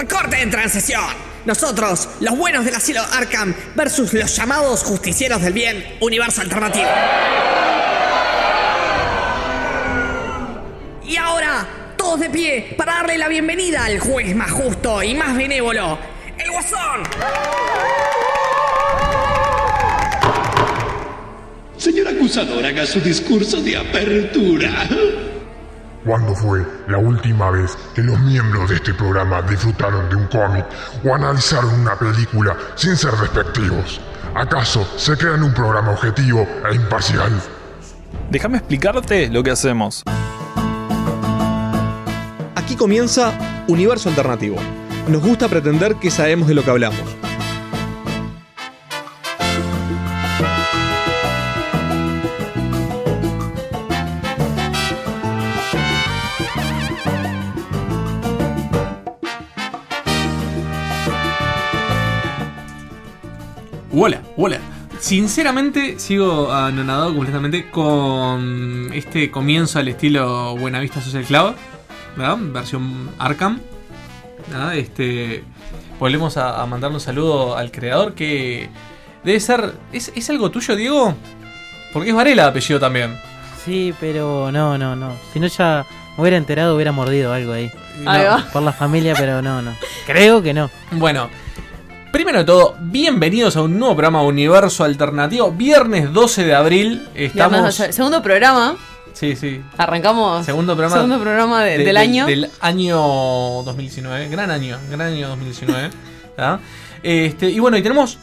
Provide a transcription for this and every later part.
Recorte en transición. Nosotros, los buenos del asilo Arkham versus los llamados justicieros del bien, universo alternativo. Y ahora, todos de pie para darle la bienvenida al juez más justo y más benévolo, el Guasón. Señor acusador, haga su discurso de apertura. ¿Cuándo fue la última vez que los miembros de este programa disfrutaron de un cómic o analizaron una película sin ser respectivos? ¿Acaso se crean un programa objetivo e imparcial? Déjame explicarte lo que hacemos. Aquí comienza Universo Alternativo. Nos gusta pretender que sabemos de lo que hablamos. Hola, hola. Sinceramente, sigo anonadado completamente con este comienzo al estilo Buenavista Social Club, ¿verdad? Versión Arkham. ¿verdad? Este, volvemos a, a mandarle un saludo al creador que debe ser. ¿Es, es algo tuyo, Diego? Porque es Varela apellido también. Sí, pero no, no, no. Si no ya me hubiera enterado, hubiera mordido algo ahí. Ahí va. Por la familia, pero no, no. Creo que no. Bueno, primero de todo, bienvenidos a un nuevo programa Universo Alternativo. Viernes 12 de abril. Estamos. Segundo programa. Sí, sí. Arrancamos. Segundo programa, Segundo programa de- de- del de- año. Del año 2019. Gran año, gran año 2019. ¿tá? Este, y bueno, y tenemos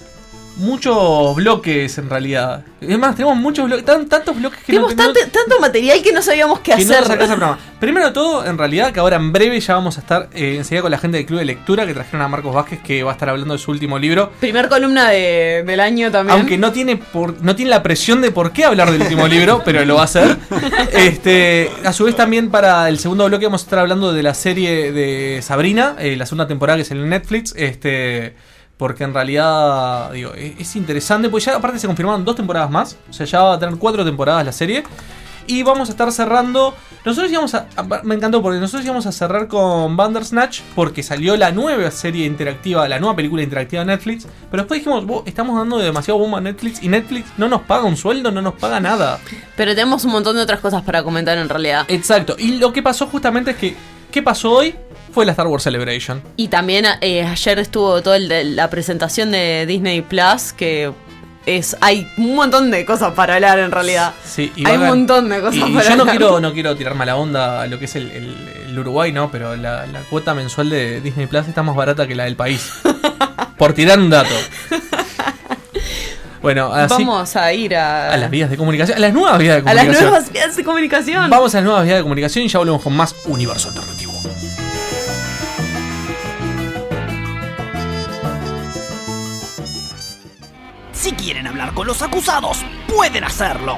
muchos bloques en realidad. Es más, tenemos muchos bloques, tan- tantos bloques que Tenemos no, no- tanto, tanto material que no sabíamos qué que no hacer. el programa. Primero de todo, en realidad, que ahora en breve ya vamos a estar eh, enseguida con la gente del Club de Lectura que trajeron a Marcos Vázquez que va a estar hablando de su último libro. Primer columna de- del año también. Aunque no tiene por, no tiene la presión de por qué hablar del último libro, pero lo va a hacer. Este, a su vez también para el segundo bloque vamos a estar hablando de la serie de Sabrina, eh, la segunda temporada que es en Netflix, este porque en realidad digo, es, es interesante, porque ya aparte se confirmaron dos temporadas más, o sea, ya va a tener cuatro temporadas la serie. Y vamos a estar cerrando. Nosotros íbamos a. Me encantó porque nosotros íbamos a cerrar con Bandersnatch. Porque salió la nueva serie interactiva, la nueva película interactiva de Netflix. Pero después dijimos, "Bo, estamos dando demasiado bomba a Netflix. Y Netflix no nos paga un sueldo, no nos paga nada. Pero tenemos un montón de otras cosas para comentar en realidad. Exacto. Y lo que pasó justamente es que. ¿Qué pasó hoy? Fue la Star Wars Celebration. Y también eh, ayer estuvo de la presentación de Disney Plus, que es hay un montón de cosas para hablar en realidad. Sí, y hay un montón de cosas y para yo no hablar. quiero, no quiero tirar mala onda a lo que es el, el- el Uruguay, ¿no? Pero la, la cuota mensual de Disney Plus está más barata que la del país. Por tirar un dato. Bueno, así Vamos a ir a, a las vías de comunicación, a las nuevas vías de a las comunicación. nuevas vías de comunicación. Vamos a las nuevas vías de comunicación y ya volvemos con más Universo Alternativo. Si quieren hablar con los acusados, pueden hacerlo.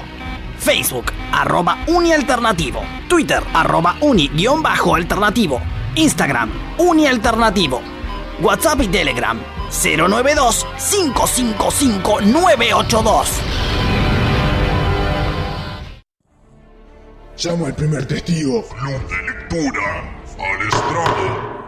Facebook, arroba unialternativo. Twitter, arroba uni-alternativo. Instagram, unialternativo. WhatsApp y Telegram, 092-555-982. Llamo al primer testigo. Club de lectura. Al estrado.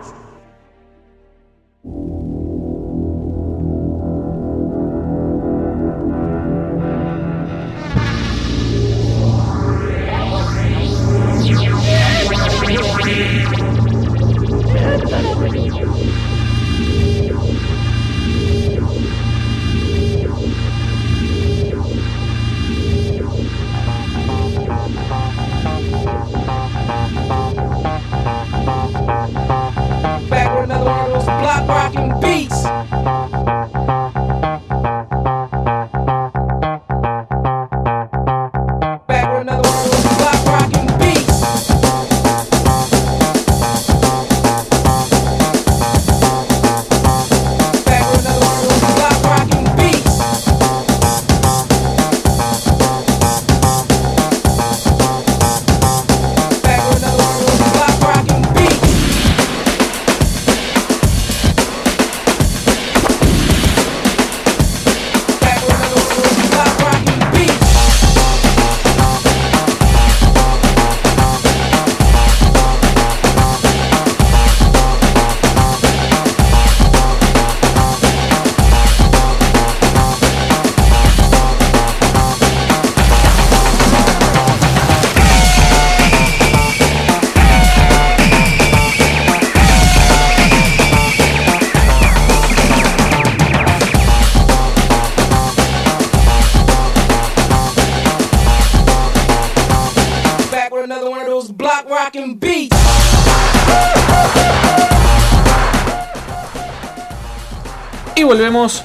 Y volvemos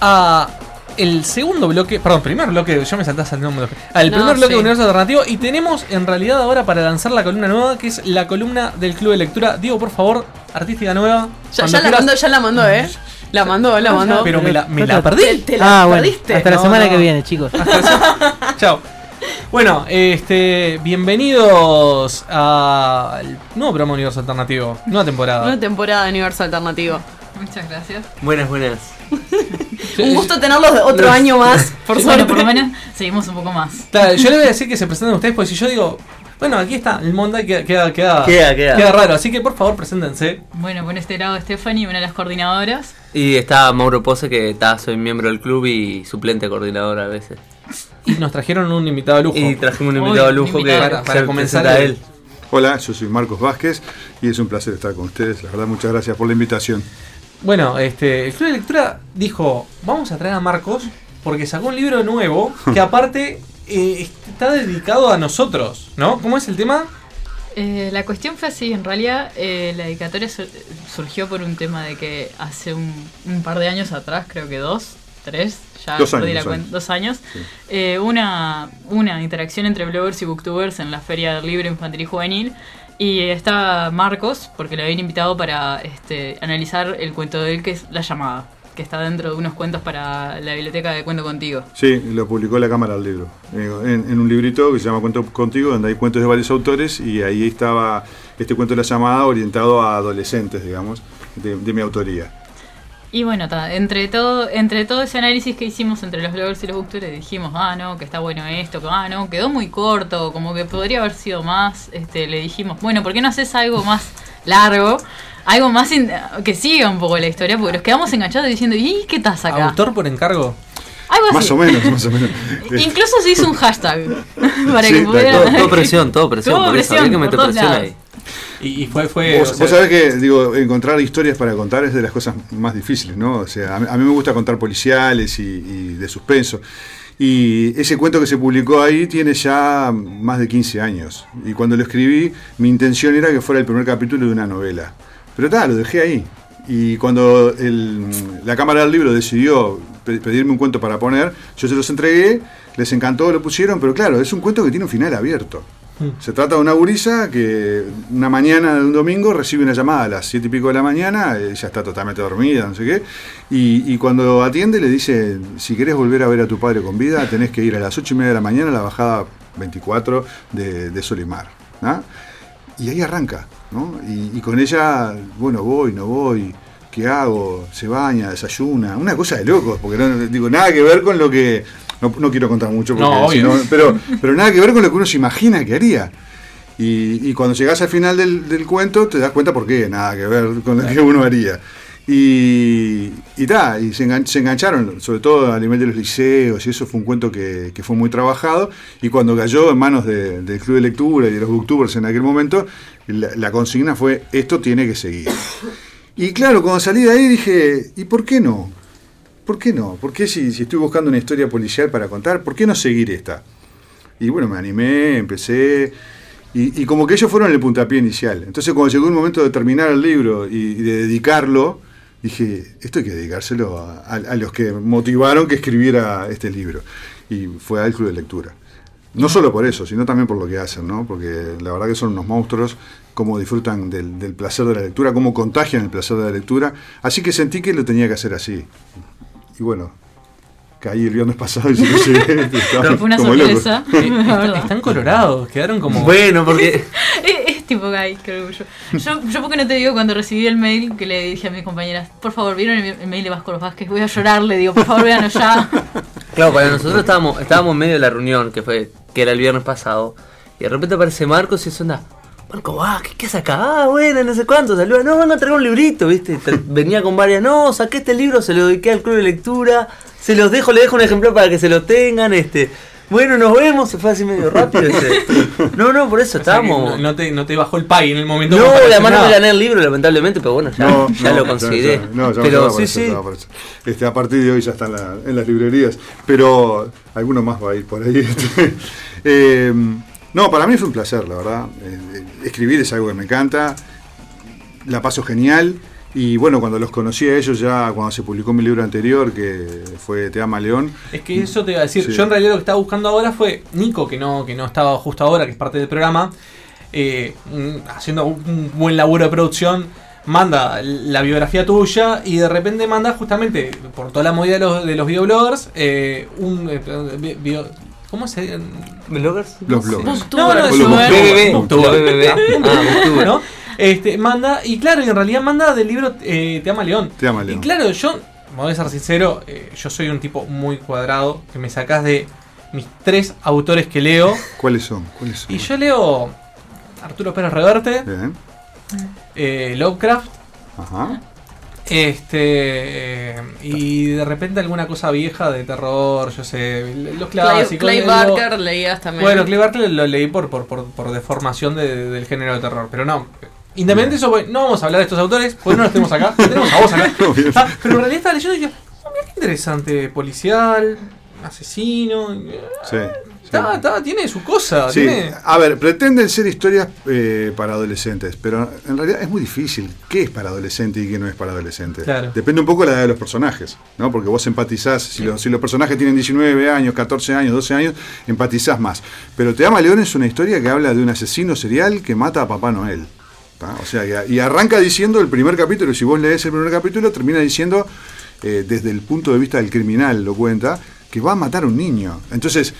a el segundo bloque, perdón, primer bloque, yo me salté al segundo bloque. Al No, primer bloque sí. de Universo Alternativo y tenemos en realidad ahora para lanzar la columna nueva, que es la columna del Club de Lectura. Digo, por favor, artística nueva. Ya, la mandó, ya la mandó, eh. La mandó, la mandó. Pero me la, me la Te- perdí. Te, te la Ah, bueno. perdiste. Hasta la No, semana no. que viene, chicos. Chao. Bueno, este, bienvenidos al nuevo programa Universo Alternativo, nueva temporada. Una temporada de Universo Alternativo. Muchas gracias. Buenas, buenas. Un gusto tenerlos otro año más, por Bueno, suerte. por lo menos seguimos un poco más. Claro, yo le voy a decir que se presenten ustedes, porque si yo digo, bueno, aquí está el Monday, queda, queda, queda, Queda, queda. raro. Así que por favor, preséntense. Bueno, por este lado Stephanie, una de las coordinadoras. Y está Mauro Pose, que está, soy miembro del club y suplente coordinador a veces. Y nos trajeron un invitado de lujo. Y trajimos un invitado de un lujo invitado. que Para- para se comenzar el- él. Hola, yo soy Marcos Vázquez y es un placer estar con ustedes. La verdad, muchas gracias por la invitación. Bueno, este, el Club de Lectura dijo, vamos a traer a Marcos porque sacó un libro nuevo que aparte eh, está dedicado a nosotros, ¿no? ¿Cómo es el tema? Eh, la cuestión fue así, en realidad eh, la dedicatoria sur- surgió por un tema de que hace un, un par de años atrás, creo que dos, tres, ya Dos perdí años, la dos cuen- años. dos años, Sí. eh, una, una interacción entre bloggers y booktubers en la Feria del Libro Infantil y Juvenil. Y está Marcos, porque le habían invitado para este, analizar el cuento de él, que es La llamada, que está dentro de unos cuentos para la biblioteca de Cuento Contigo. Sí, lo publicó la Cámara del Libro, eh, en, un librito que se llama Cuento Contigo, donde hay cuentos de varios autores y ahí estaba este cuento de la llamada orientado a adolescentes, digamos, de mi autoría. Y bueno, ta, entre todo entre todo ese análisis que hicimos entre los bloggers y los booktubers, dijimos, ah, no, que está bueno esto, que ah, no, quedó muy corto, como que podría haber sido más. Este, le dijimos, bueno, ¿por qué no haces algo más largo? Algo más in- que siga un poco la historia, porque nos quedamos enganchados diciendo, ¿y qué estás acá? ¿Autor por encargo? Algo así. Más o menos, más o menos. Incluso se hizo un hashtag para Sí, que pudiera. Todo, todo presión, todo presión. Tuvo por eso, había que por meter presión lados. ahí. Y, y fue, fue. Vos, o sea, vos sabés que digo, encontrar historias para contar es de las cosas más difíciles, ¿no? O sea, a mí, a mí me gusta contar policiales y, y de suspenso. Y ese cuento que se publicó ahí tiene ya más de 15 años. Y cuando lo escribí, mi intención era que fuera el primer capítulo de una novela. Pero tal, lo dejé ahí. Y cuando el- la Cámara del Libro decidió pe- pedirme un cuento para poner, yo se los entregué, les encantó, lo pusieron, pero claro, es un cuento que tiene un final abierto. Se trata de una gurisa que una mañana de un domingo recibe una llamada a las siete y pico de la mañana, ella está totalmente dormida, no sé qué, y, cuando atiende le dice, si querés volver a ver a tu padre con vida, tenés que ir a las ocho y media de la mañana a la bajada 24 de, Solimar. Y ahí arranca, ¿no? Y con ella, bueno, voy, no voy, ¿qué hago? Se baña, desayuna, una cosa de locos, porque no, digo, nada que ver con lo que... No, no quiero contar mucho, porque No, pero, pero nada que ver con lo que uno se imagina que haría. Y, y cuando llegas al final del, del cuento te das cuenta por qué, nada que ver con lo que uno haría. Y, y ta, y se, engan- se engancharon, sobre todo a nivel de los liceos, y eso fue un cuento que, que fue muy trabajado. Y cuando cayó en manos de- del Club de Lectura y de los booktubers en aquel momento, la, la consigna fue: esto tiene que seguir. Y claro, cuando salí de ahí dije: ¿y por qué no? ¿Por qué no? ¿Por qué si, si estoy buscando una historia policial para contar, por qué no seguir esta? Y bueno, me animé, empecé. Y, y como que ellos fueron el puntapié inicial. Entonces, cuando llegó el momento de terminar el libro y, y de dedicarlo, dije: esto hay que dedicárselo a, a- a los que motivaron que escribiera este libro. Y fue al Club de Lectura. No solo por eso, sino también por lo que hacen, ¿no? Porque la verdad que son unos monstruos, cómo disfrutan del, del placer de la lectura, cómo contagian el placer de la lectura. Así que sentí que lo tenía que hacer así. Y bueno, caí el viernes pasado y se lo llegué, estaba Fue una sorpresa. la verdad. Están colorados, quedaron como. Bueno, porque Es, es tipo, ay, qué orgullo. Yo, yo porque no te digo cuando recibí el mail que le dije a mis compañeras, por favor, ¿vieron el, el mail de Vasco Vázquez? Voy a llorar, le digo, por favor, véanlo ya. Claro, para nosotros estábamos, estábamos en medio de la reunión, que fue, que era el viernes pasado, y de repente aparece Marcos y es onda, Marco, ah, ¿qué, qué haces acá? Ah, bueno, no sé cuánto, saluda, no, vengo a traer un librito, ¿viste? Venía con varias, no, saqué este libro, se lo dediqué al club de lectura, se los dejo, le dejo un ejemplar para que se lo tengan, este, bueno, nos vemos, se fue así medio rápido, este. No, no, por eso O estábamos. no, no te, no te bajó el pay en el momento. No, además no me gané el libro, lamentablemente, pero bueno, ya, No, ya no, lo conseguiré. ya- no, ya pero sí, sí. Este, a partir de hoy ya está en, la- en las librerías, pero alguno más va a ir por ahí. este. Eh, no, para mí fue un placer, la verdad. Escribir es algo que me encanta, la paso genial. Y bueno, cuando los conocí a ellos ya, cuando se publicó mi libro anterior, que fue Te ama León. Es que eso te iba a decir. Sí. Yo en realidad lo que estaba buscando ahora fue Nico, que no, que no estaba justo ahora, que es parte del programa, eh, haciendo un, buen laburo de producción. Manda la biografía tuya y de repente manda justamente, por toda la movida de los, de los videobloggers, eh, un. eh, bio- ¿Cómo se ¿Bloggers? Los bloggers. No, no, es. BBB. Ah. ¿no? Este, manda, y claro, y en realidad manda del libro eh, Te ama León. Te ama León. Y claro, yo, me voy a ser sincero, eh, yo soy un tipo muy cuadrado, que me sacás de mis tres autores que leo. ¿Cuáles son? ¿Cuáles son? Y yo leo Arturo Pérez Reverte, Bien. eh, Lovecraft, Ajá. Este eh, y de repente alguna cosa vieja de terror, yo sé, los Clay, clásicos. Clay Barker leías también. Bueno, Clay Barker lo leí por, por, por, por deformación de- del género de terror, pero no. Independiente de eso, pues, no vamos a hablar de estos autores, porque no los tenemos acá, tenemos a vos acá. Ah, pero en realidad estaba leyendo y dije, oh, mira qué interesante, policial, asesino. Sí. Está, está, tiene su cosa, Sí, tiene. a ver, pretenden ser historias eh, para adolescentes, pero en realidad es muy difícil. ¿Qué es para adolescente y qué no es para adolescente? Claro. Depende un poco de la edad de los personajes, ¿no? Porque vos empatizás, si, los, si los personajes tienen 19 años, 14 años, 12 años, empatizás más. Pero Te ama León es una historia que habla de un asesino serial que mata a Papá Noel. ¿tá? O sea, y, y arranca diciendo el primer capítulo, si vos lees el primer capítulo, termina diciendo, eh, desde el punto de vista del criminal, lo cuenta, que va a matar a un niño. Entonces,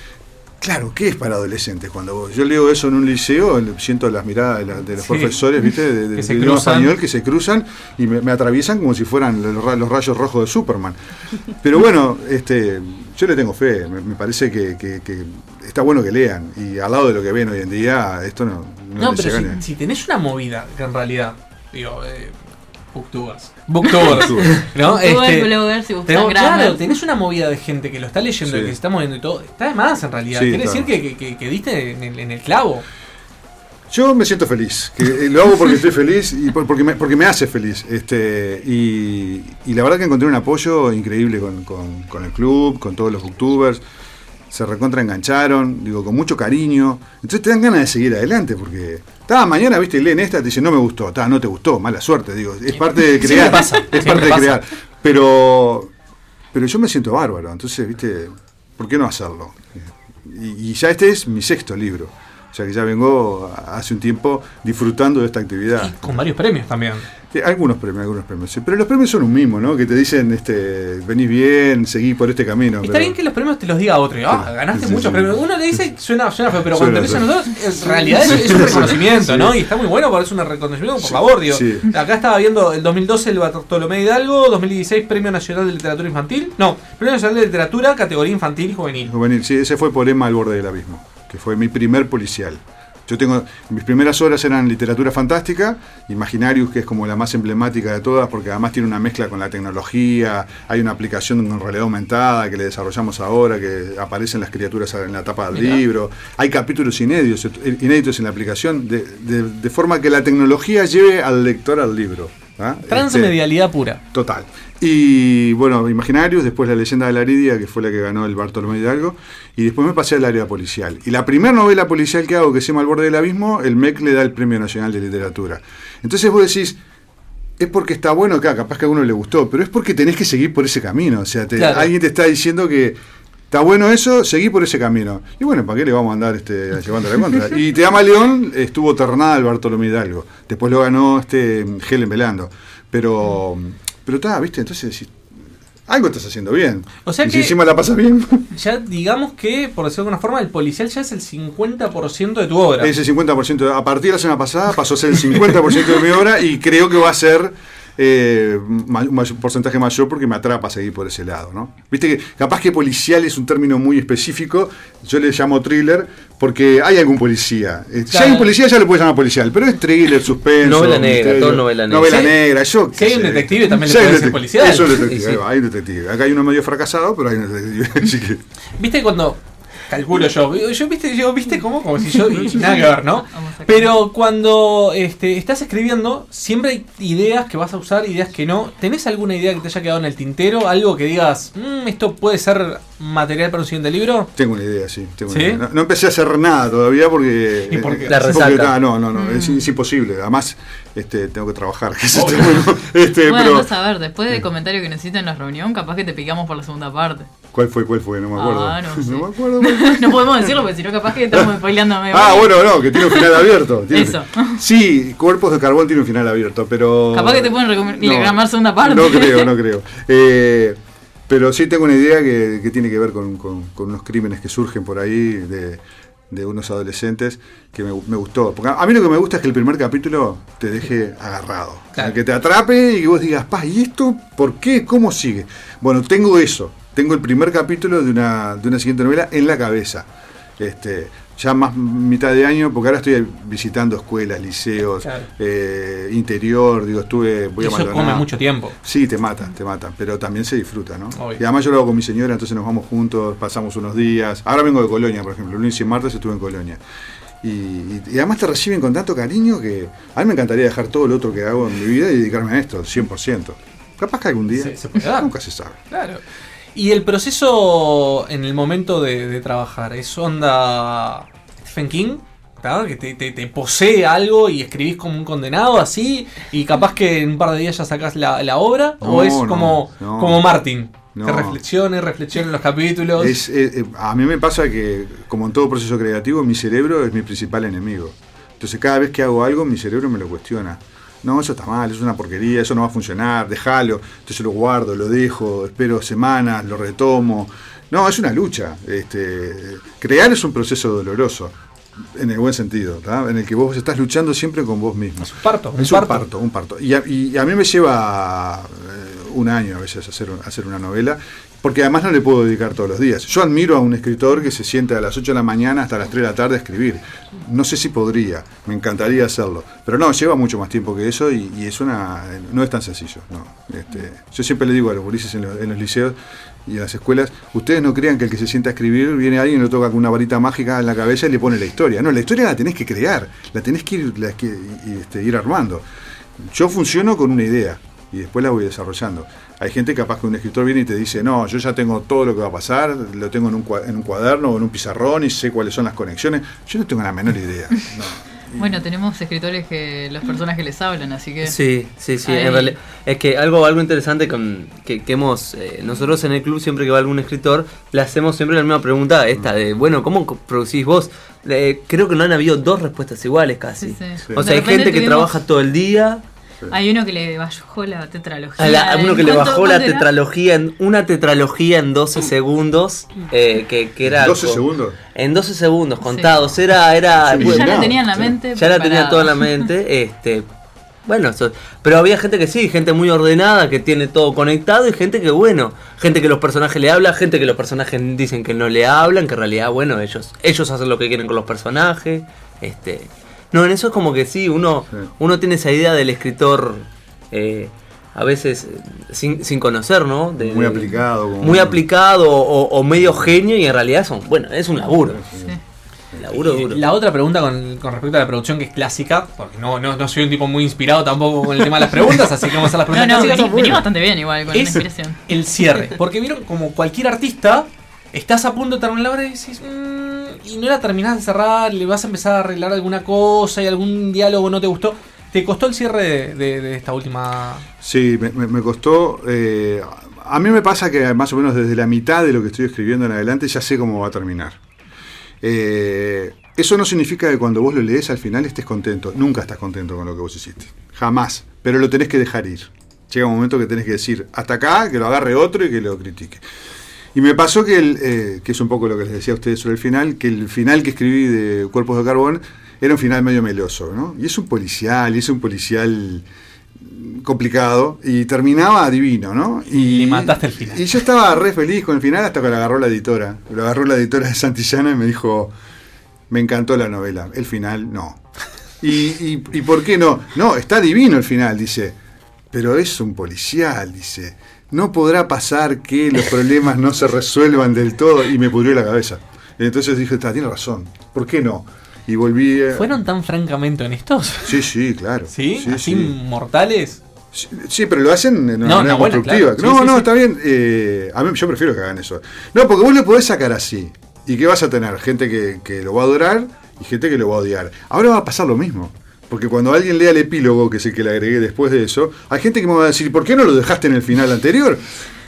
Claro, ¿qué es para adolescentes? Cuando vos- yo leo eso en un liceo, siento las miradas de, la- de los Sí. profesores, ¿viste? De, de- Que se español que se cruzan y me, me atraviesan como si fueran los, ra- los rayos rojos de Superman. Pero bueno, este, yo le tengo fe, me, me parece que, que- que está bueno que lean. Y al lado de lo que ven hoy en día, esto no, no, No, pero si, si tenés una movida, que en realidad, digo, eh, Booktubers. Booktubers. ¿No? Booktubers, Este, bloggers, tenemos- grammar. claro, tenés una movida de gente que lo está leyendo Sí. y que se está moviendo y todo. Está de más en realidad. Sí, Quiere está. decir que, que- que- que diste en el, en el clavo. Yo me siento feliz, que eh, lo hago porque estoy feliz y por- porque me, porque me hace feliz. Este, y, y la verdad que encontré un apoyo increíble con, con- con el club, con todos los booktubers. Se recontra engancharon, digo, con mucho cariño. Entonces te dan ganas de seguir adelante porque. Ta, mañana, viste, leen esta, te dicen, no me gustó, ta, no te gustó, mala suerte, digo, es parte de crear. pasa, es parte de pasa. crear. Pero, pero yo me siento bárbaro, entonces, viste, ¿por qué no hacerlo? Y, y ya este es mi sexto libro. O sea que ya vengo hace un tiempo disfrutando de esta actividad. Con varios premios también. Sí, algunos premios, algunos premios. sí. Pero los premios son un mismo, ¿no? Que te dicen, este, venís bien, seguí por este camino. Está pero- bien que los premios te los diga otro. Ah, ganaste muchos premios. Uno le dice, suena, suena feo, pero cuando te Suena lo dicen feo. nosotros, en realidad es, es un reconocimiento, ¿no? Y está muy bueno porque es un reconocimiento, por favor, digo. Sí. Acá estaba viendo el 2012 el Bartolomé Hidalgo, 2016 Premio Nacional de Literatura Infantil. No, Premio Nacional de Literatura, categoría infantil y juvenil. Juvenil, sí, ese fue por Emma al borde del abismo, que fue mi primer policial. Yo tengo, mis primeras horas eran literatura fantástica, Imaginarius, que es como la más emblemática de todas, porque además tiene una mezcla con la tecnología, hay una aplicación con realidad aumentada que le desarrollamos ahora, que aparecen las criaturas en la tapa del Mirá. libro, hay capítulos inéditos, inéditos en la aplicación, de, de- de forma que la tecnología lleve al lector al libro. ¿ah? Este, Transmedialidad pura. Total. Y bueno, Imaginarios, después La leyenda de la Aridia, que fue la que ganó el Bartolomé Hidalgo, y después me pasé al área policial. Y la primera novela policial que hago, que se llama Al borde del abismo, el MEC le da el Premio Nacional de Literatura. Entonces vos decís, es porque está bueno acá, capaz que a uno le gustó, pero es porque tenés que seguir por ese camino. O sea, te- Claro. alguien te está diciendo que está bueno eso, seguí por ese camino. Y bueno, ¿para qué le vamos a andar este, llevando la contra? Y Te ama León estuvo ternada al Bartolomé Hidalgo. Después lo ganó este Helen Velando. Pero, pero está, ¿viste? Entonces decís, algo estás haciendo bien. O sea y que- si encima la pasas bien, Ya digamos que, por decirlo de alguna forma, el policial ya es el 50% de tu obra. ese 50%. A partir de la semana pasada pasó a ser el 50% de mi obra y creo que va a ser eh, un porcentaje mayor porque me atrapa seguir por ese lado. ¿no? Viste que capaz que policial es un término muy específico, yo le llamo thriller porque hay algún policía. Eh, Si Claro. hay un policía ya le puedes llamar policial, pero es thriller, suspenso. Novela negra, misterio, todo novela negra. Novela Sí. negra, yo. Si hay un detective, también le Si hay un puede decir policial. Eso es detective, Sí, ahí va, hay un detective. Acá hay uno medio fracasado, pero hay un detective. Así que, Viste cuando Calculo yo. Yo viste, yo viste cómo, como si yo nada que ver, ¿no? Pero cuando este, estás escribiendo, siempre hay ideas que vas a usar, ideas que no. ¿Tenés alguna idea que te haya quedado en el tintero? Algo que digas, "Mm, esto puede ser material para un siguiente libro. Tengo una idea, sí. tengo una idea. No, no empecé a hacer nada todavía porque. ¿Y por qué? eh, La porque, resalta. ah, no, no, no, es, Mm. es imposible. Además, este, tengo que trabajar. Este, bueno, pero, vas a ver, después del comentario que hiciste en la reunión, capaz que te picamos por la segunda parte. ¿Cuál fue? ¿Cuál fue? No me acuerdo. Ah, no sé. me acuerdo. no podemos decirlo porque si no, capaz que estamos spoileándome. Ah, bueno, no, que tiene un final abierto. Tiene- Eso. Sí, Cuerpos de Carbón tiene un final abierto, pero. Capaz que te pueden reclamar segunda parte. No creo, no creo. Eh, pero sí tengo una idea que, que tiene que ver con, con- con unos crímenes que surgen por ahí de, de unos adolescentes que me, me gustó. Porque a mí lo que me gusta es que el primer capítulo te deje agarrado. Que te atrape y que vos digas, pa, ¿y esto por qué? ¿Cómo sigue? Bueno, tengo eso. Tengo el primer capítulo de una, de una siguiente novela en la cabeza. Este, ya más mitad de año, porque ahora estoy visitando escuelas, liceos, Claro. eh, interior, digo, estuve, voy a Eso come mucho tiempo. Sí, te mata, te mata, pero también se disfruta, ¿no? Obvio. Y además yo lo hago con mi señora, entonces nos vamos juntos, pasamos unos días. Ahora vengo de Colonia, por ejemplo, lunes y martes estuve en Colonia. Y, y- y además te reciben con tanto cariño que a mí me encantaría dejar todo lo otro que hago en mi vida y dedicarme a esto, 100%. Capaz que algún día, Se- se puede dar. nunca se sabe. Claro. Y el proceso en el momento de, de trabajar, ¿es onda Stephen King? ¿Claro? Que te, te- te posee algo y escribís como un condenado así y capaz que en un par de días ya sacás la, la obra? ¿O es como, no. como Martin? Que reflexione, reflexione en los capítulos. Es, eh, a mí me pasa que, como en todo proceso creativo, mi cerebro es mi principal enemigo. Entonces, cada vez que hago algo, mi cerebro me lo cuestiona. No, eso está mal, eso es una porquería, eso no va a funcionar, déjalo. Entonces lo guardo, lo dejo, espero semanas, lo retomo. No, es una lucha. Este, crear es un proceso doloroso, en el buen sentido, en el que vos estás luchando siempre con vos mismo. Es un parto, es un parto, un parto. Y a, y a mí me lleva eh, un año a veces hacer, hacer una novela, porque además no le puedo dedicar todos los días. Yo admiro a un escritor que se sienta a las 8 de la mañana hasta las 3 de la tarde a escribir. No sé si podría, me encantaría hacerlo. Pero no, lleva mucho más tiempo que eso y, y es una no es tan sencillo. No. Este, yo siempre le digo a los gurises en los, en los liceos y en las escuelas, ustedes no crean que el que se sienta a escribir viene alguien y lo toca con una varita mágica en la cabeza y le pone la historia. No, la historia la tenés que crear, la tenés que ir, la que- este, ir armando. Yo funciono con una idea y después la voy desarrollando. Hay gente capaz que un escritor viene y te dice, no, yo ya tengo todo lo que va a pasar, lo tengo en un, en un cuaderno o en un pizarrón y sé cuáles son las conexiones. Yo no tengo la menor idea. Bueno, tenemos escritores que los personajes les hablan, así que. Sí, sí, sí. En realidad, es que algo, algo interesante con, que, que hemos. eh, nosotros en el club, siempre que va algún escritor, le hacemos siempre la misma pregunta, esta de, bueno, ¿cómo producís vos? Eh, creo que no han habido dos respuestas iguales casi. Sí, sí. O sea, hay gente que tuvimos- trabaja todo el día. Hay uno que le bajó la tetralogía. La- a uno que le ¿Cuánto- bajó la tetralogía en una tetralogía en 12 segundos eh, que, que era 12 con- segundos. en 12 segundos contados. Era era Sí, ya la tenía en la mente ya la tenía toda en la mente este bueno eso- pero había gente que sí gente muy ordenada que tiene todo conectado y gente que bueno gente que los personajes le hablan gente que los personajes dicen que no le hablan que en realidad bueno ellos ellos hacen lo que quieren con los personajes este no en eso es como que sí uno uno tiene esa idea del escritor eh, a veces eh, sin, sin conocer, ¿no? De- Muy aplicado, como- Muy aplicado o, o medio genio y en realidad son, bueno, es un laburo. Laburo Y duro. La otra pregunta con, con respecto a la producción que es clásica, porque no, no, no soy un tipo muy inspirado tampoco con el tema de las preguntas, así que vamos a hacer las No, preguntas no, clásicas. vení, vení bastante bien igual con la inspiración. el cierre. Porque vieron, como cualquier artista, estás a punto de terminar la obra y decís, "Mm", y no la terminás de cerrar, le vas a empezar a arreglar alguna cosa y algún diálogo no te gustó. ¿Te costó el cierre de, de- de esta última? Sí, me, costó. eh, a mí me pasa que más o menos desde la mitad de lo que estoy escribiendo en adelante ya sé cómo va a terminar. Eh, eso no significa que cuando vos lo lees al final estés contento. Nunca estás contento con lo que vos hiciste. Jamás. Pero lo tenés que dejar ir. Llega un momento que tenés que decir, hasta acá, que lo agarre otro y que lo critique. Y me pasó que, el, eh, que es un poco lo que les decía a ustedes sobre el final, que el final que escribí de Cuerpos de Carbón era un final medio meloso, ¿no? Y es un policial, y es un policial complicado, y terminaba divino, ¿no? Y, mataste el final. Y yo estaba re feliz con el final hasta que lo agarró la editora. Lo agarró la editora de Santillana y me dijo, me encantó la novela, el final no. ¿Y, y, y por qué no? No, está divino el final, dice. Pero es un policial, dice. No podrá pasar que los problemas no se resuelvan del todo. Y me pudrió la cabeza. Entonces dije, está, tiene razón, ¿por qué no? Y volví... eh, ¿Fueron tan francamente honestos? Sí, sí, claro. ¿Sí? Sí, ¿Así sí. mortales? Sí, pero lo hacen de una No, manera no, bueno, constructiva. claro. no, no, está bien. eh, a mí yo prefiero que hagan eso. No, porque vos le podés sacar así. ¿Y qué vas a tener? Gente que, que lo va a adorar y gente que lo va a odiar. Ahora va a pasar lo mismo. Porque cuando alguien lea el epílogo, que es el que le agregué después de eso, hay gente que me va a decir, ¿por qué no lo dejaste en el final anterior?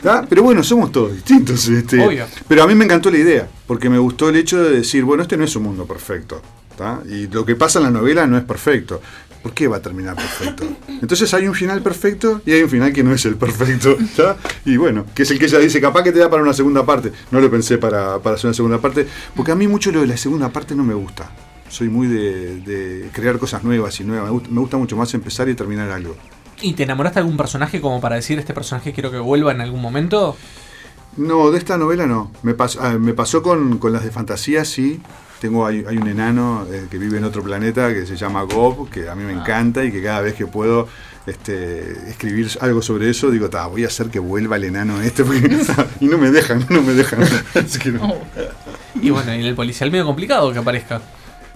¿Tá? Pero bueno, somos todos distintos. Este, Obvio. Pero a mí me encantó la idea, porque me gustó el hecho de decir, bueno, este no es un mundo perfecto. ¿tá? Y lo que pasa en la novela no es perfecto. ¿Por qué va a terminar perfecto? Entonces hay un final perfecto y hay un final que no es el perfecto. ¿tá? Y bueno, que es el que ella dice, capaz que te da para una segunda parte. No lo pensé para, para hacer una segunda parte, porque a mí mucho lo de la segunda parte no me gusta. Soy muy de, de crear cosas nuevas y nuevas. Me gusta, me gusta mucho más empezar y terminar algo. ¿Y te enamoraste de algún personaje como para decir este personaje quiero que vuelva en algún momento? No, de esta novela no. Me pasó, ah, me pasó con, con las de fantasía, sí. Tengo, hay, hay un enano eh, que vive en otro planeta que se llama Gob, que a mí me encanta y que cada vez que puedo este, escribir algo sobre eso, digo, "Ta, voy a hacer que vuelva el enano este, porque, y no me dejan, no me dejan. Así que no. Y bueno, y en el policial medio complicado que aparezca.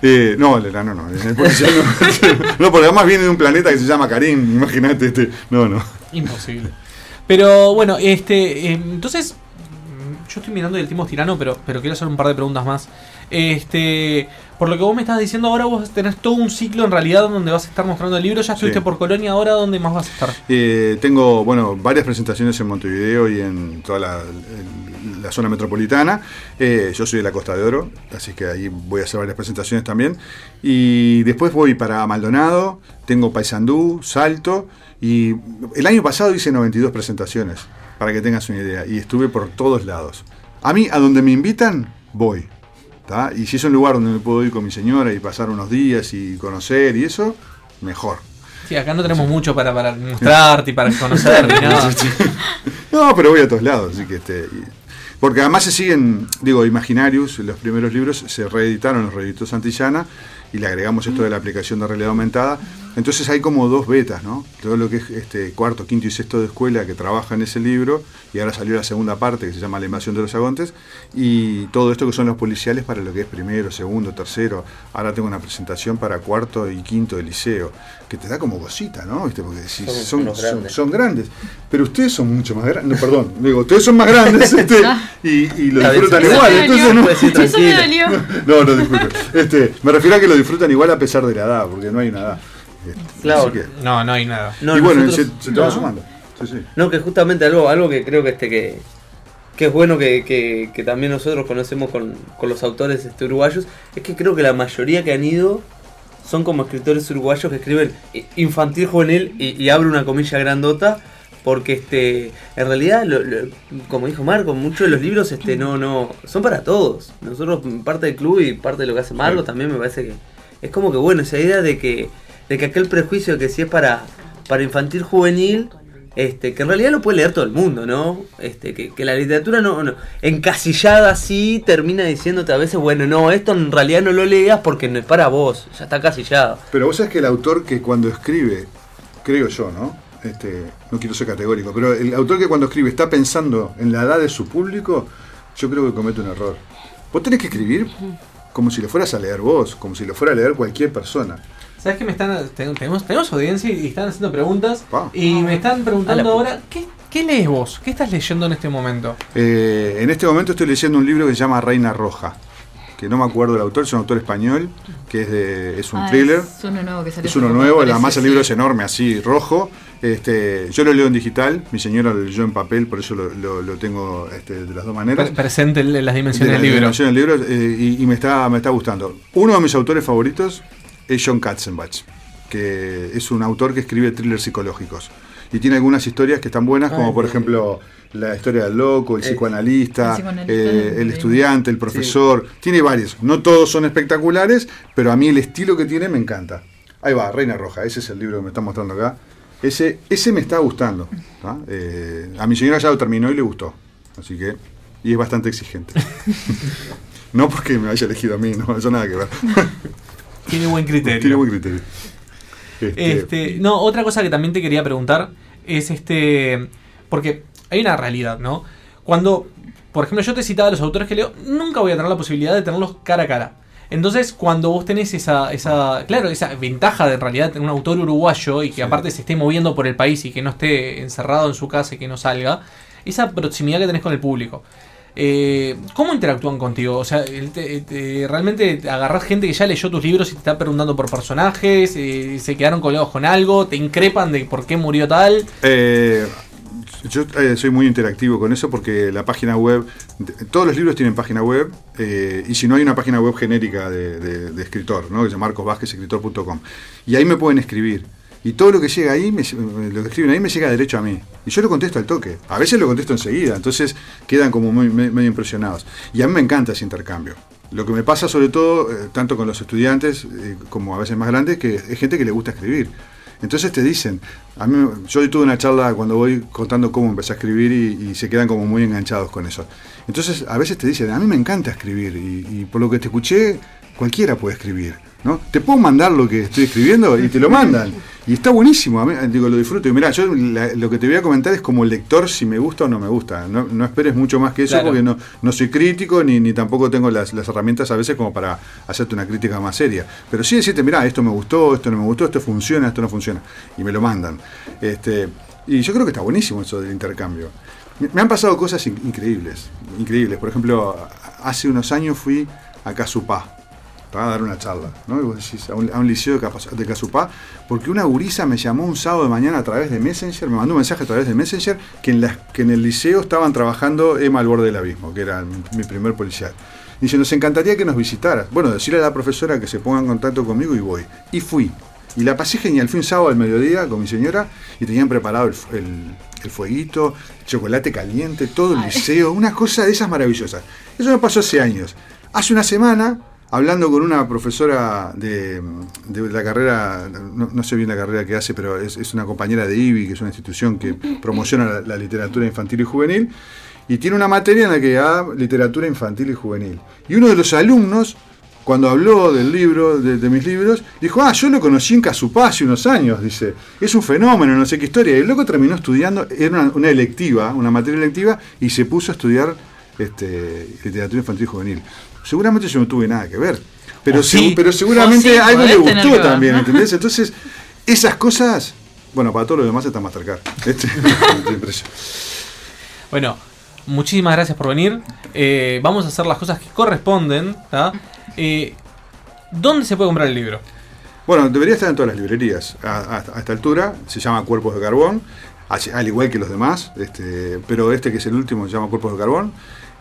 Eh, no, el enano no. en el policial no. no, porque además viene de un planeta que se llama Karim, imagínate. Este, no, no. Imposible. Pero bueno, este, eh, entonces, yo estoy mirando el tiempo tirano, pero, pero quiero hacer un par de preguntas más. Este, por lo que vos me estás diciendo ahora, vos tenés todo un ciclo en realidad donde vas a estar mostrando el libro. Ya estuviste Sí. por Colonia, ahora ¿dónde más vas a estar? Eh, tengo, bueno, varias presentaciones en Montevideo y en toda la, la zona metropolitana. Eh, yo soy de la Costa de Oro, así que ahí voy a hacer varias presentaciones también. Y después voy para Maldonado, tengo Paysandú, Salto. Y el año pasado hice 92 presentaciones, para que tengas una idea. Y estuve por todos lados. A mí, a donde me invitan, voy. ¿tá? Y si es un lugar donde me puedo ir con mi señora y pasar unos días y conocer y eso, mejor. Sí, acá no tenemos mucho para, para mostrarte y para conocer ni nada. No, pero voy a todos lados, así que este. Porque además se siguen, digo, Imaginarius, los primeros libros se reeditaron, los reeditó Santillana, y le agregamos esto de la aplicación de realidad aumentada. Entonces hay como dos betas, ¿no? Todo lo que es este cuarto, quinto y sexto de escuela que trabaja en ese libro, y ahora salió la segunda parte que se llama La invasión de los agontes, y todo esto que son los policiales para lo que es primero, segundo, tercero. Ahora tengo una presentación para cuarto y quinto de liceo, que te da como cosita, ¿no? ¿Viste? Porque si Son son, unos son- grandes. son grandes. Pero ustedes son mucho más grandes. No, perdón, digo, ustedes son más grandes este, y, y lo disfrutan igual. Entonces, no, me tranquilo. no, no, disculpe. Este, me refiero a que lo disfrutan igual a pesar de la edad, porque no hay una edad. Este, Claro. que- No, no hay nada. No, y bueno, nosotros- se, se te va no. sumando. Sí, sí. No, que justamente algo, algo que creo que este que, que es bueno que, que- que también nosotros conocemos con, con los autores este, uruguayos, es que creo que la mayoría que han ido son como escritores uruguayos que escriben infantil juvenil y, y abro una comilla grandota. Porque este, en realidad, lo- lo- como dijo Marco, muchos de los libros este, no, no, son para todos. Nosotros, parte del club y parte de lo que hace Marco, también me parece que es como que bueno, esa idea de que, de que aquel prejuicio que si es para, para infantil juvenil, este, que en realidad lo puede leer todo el mundo, ¿no? Este, que, que la literatura no, no- encasillada así termina diciéndote a veces, bueno, no, esto en realidad no lo leas porque no es para vos, ya está casillado. Pero vos sabés que el autor que cuando escribe, creo yo, ¿no? Este, no quiero ser categórico, pero el autor que cuando escribe está pensando en la edad de su público, yo creo que comete un error. Vos tenés que escribir como si lo fueras a leer vos, como si lo fuera a leer cualquier persona. ¿Sabes que me están ten- tenemos, tenemos audiencia y están haciendo preguntas y me están A la preguntando puta. ahora ¿qué, qué lees vos? ¿Qué estás leyendo en este momento? Eh, en este momento estoy leyendo un libro que se llama Reina Roja, que no me acuerdo del autor, es un autor español, que es, de, es un Ah, thriller. Es uno nuevo que salió. Es uno nuevo, parece, además el sí. libro es enorme, así, rojo. Este, yo lo leo en digital, mi señora lo leyó en papel, por eso lo, lo- lo tengo este, de las dos maneras. Pre- presente en las dimensiones De del la libro. dimensión del libro, eh, y, y me, está, me está gustando. Uno de mis autores favoritos es John Katzenbach, que es un autor que escribe thrillers psicológicos. Y tiene algunas historias que están buenas, como por ejemplo la historia del loco, el Eh, psicoanalista, el psicoanalista, eh, el estudiante, el profesor. Tiene varios. No todos son espectaculares, pero a mí el estilo que tiene me encanta. Ahí va, Reina Roja, ese es el libro que me está mostrando acá. Ese, ese me está gustando. Eh, a mi señora ya lo terminó y le gustó. Así que. Y es bastante exigente. no porque me haya elegido a mí, no, eso nada que ver. Tiene buen criterio. Tiene buen criterio. Este, Este, no, otra cosa que también te quería preguntar es este. Porque hay una realidad, ¿no? Cuando por ejemplo, yo te citaba a los autores que leo, nunca voy a tener la posibilidad de tenerlos cara a cara. Entonces, cuando vos tenés esa, esa, claro, esa ventaja de en realidad tener un autor uruguayo y que aparte se esté moviendo por el país y que no esté encerrado en su casa y que no salga, esa proximidad que tenés con el público. Eh, ¿Cómo interactúan contigo? O sea, ¿realmente te agarrás gente que ya leyó tus libros y te está preguntando por personajes? Eh, ¿Se quedaron colgados con algo? ¿Te increpan de por qué murió tal? Eh, yo eh, soy muy interactivo con eso porque la página web, todos los libros tienen página web y si no hay una página web genérica de, escritor, ¿no? que llama marcosvázquezescritor.com y ahí me pueden escribir. Y todo lo que llega ahí, me- lo que escriben ahí me llega derecho a mí. Y yo lo contesto al toque. A veces lo contesto enseguida, entonces quedan como muy- me- medio impresionados. Y a mí me encanta ese intercambio. Lo que me pasa sobre todo, eh, tanto con los estudiantes eh, como a veces más grandes, que es gente que le gusta escribir. Entonces te dicen, a mí, yo tuve una charla cuando voy contando cómo empecé a escribir y, y se quedan como muy enganchados con eso. Entonces a veces te dicen, a mí me encanta escribir y, y por lo que te escuché, cualquiera puede escribir. ¿No? Te puedo mandar lo que estoy escribiendo y te lo mandan. Y está buenísimo, a mí, digo, lo disfruto. Y mira, yo la- lo que te voy a comentar es como lector si me gusta o no me gusta. No, no esperes mucho más que eso Claro. porque no, no soy crítico ni, ni tampoco tengo las, las herramientas a veces como para hacerte una crítica más seria. Pero sí decirte, mira, esto me gustó, esto no me gustó, esto funciona, esto no funciona. Y me lo mandan. Este, y yo creo que está buenísimo eso del intercambio. Me, me han pasado cosas in- increíbles, increíbles. Por ejemplo, hace unos años fui a Casupá para dar una charla, ¿no? Y vos decís, a, un, a un liceo de, Casupá, porque una gurisa me llamó un sábado de mañana a través de Messenger, me mandó un mensaje a través de Messenger, que en, la- que en el liceo estaban trabajando Emma al borde del abismo, que era mi, mi primer policial. Dice, nos encantaría que nos visitaras. Bueno, decirle a la profesora que se ponga en contacto conmigo y voy. Y fui. Y la pasé genial. Fui un sábado al mediodía con mi señora y tenían preparado el, el- el fueguito, chocolate caliente, todo el liceo, una cosa de esas maravillosas. Eso me pasó hace años. Hace una semana, hablando con una profesora de, de la carrera, no, no sé bien la carrera que hace, pero es, es una compañera de IBI, que es una institución que promociona la, la literatura infantil y juvenil, y tiene una materia en la que da literatura infantil y juvenil. Y uno de los alumnos, cuando habló del libro, de, de mis libros, dijo, ah, yo lo conocí en Casupá hace unos años, dice, es un fenómeno, no sé qué historia. Y el loco terminó estudiando, era una, una electiva, una materia electiva, y se puso a estudiar este, literatura infantil y juvenil. Seguramente yo no tuve nada que ver, pero, sí. pero seguramente sí, algo le gustó también, ¿entendés? Entonces, esas cosas, bueno, para todos los demás está Mastercard. Este. Bueno, muchísimas gracias por venir. Eh, vamos a hacer las cosas que corresponden. Eh, ¿Dónde se puede comprar el libro? Bueno, debería estar en todas las librerías. A, a- a esta altura se llama Cuerpos de Carbón, al igual que los demás, este, pero este que es el último se llama Cuerpos de Carbón.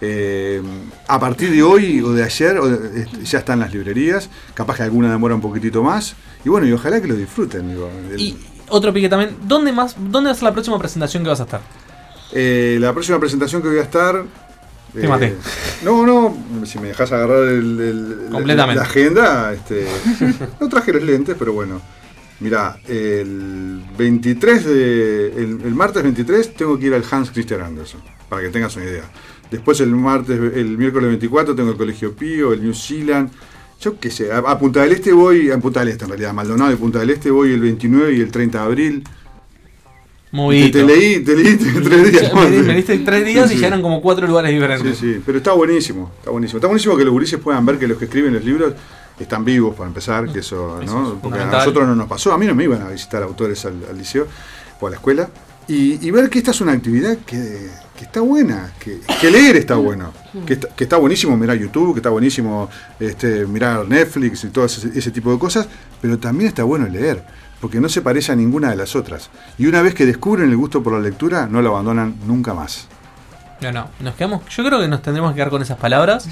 Eh, a partir de hoy o de ayer o de- este, ya están las librerías, capaz que alguna demora un poquitito más. Y bueno, y ojalá que lo disfruten. digo. El- Y otro pique también. ¿Dónde más? ¿Dónde va a ser la próxima presentación que vas a estar? Eh, la próxima presentación que voy a estar. Te maté. No, no, si me dejas agarrar el, el- la- Completamente. la, agenda, este, no traje los lentes, pero bueno. Mirá, el 23 de. El, el martes 23 tengo que ir al Hans Christian Andersen, para que tengas una idea. Después el martes, el miércoles 24 tengo el Colegio Pío, el New Zealand. Yo qué sé, a, a Punta del Este voy, a Punta del Este en realidad, a Maldonado de Punta del Este voy el 29 y el 30 de abril. Movidito. Te, te leí, te leí tres días. Me, me diste tres días Sí, y sí. ya eran como cuatro lugares diferentes. Sí, sí, pero está buenísimo, está buenísimo. Está buenísimo que los gurises puedan ver que los que escriben los libros están vivos, para empezar, que eso, Eso ¿no? es Porque a nosotros no nos pasó, a mí no me iban a visitar autores al, al liceo o a la escuela. Y, y ver que esta es una actividad que, que está buena, que, que leer está bueno, que está, que está buenísimo mirar YouTube, que está buenísimo este, mirar Netflix y todo ese, ese tipo de cosas, pero también está bueno leer, porque no se parece a ninguna de las otras. Y una vez que descubren el gusto por la lectura, no lo abandonan nunca más. No, no. Nos quedamos. Yo creo que nos tendremos que quedar con esas palabras.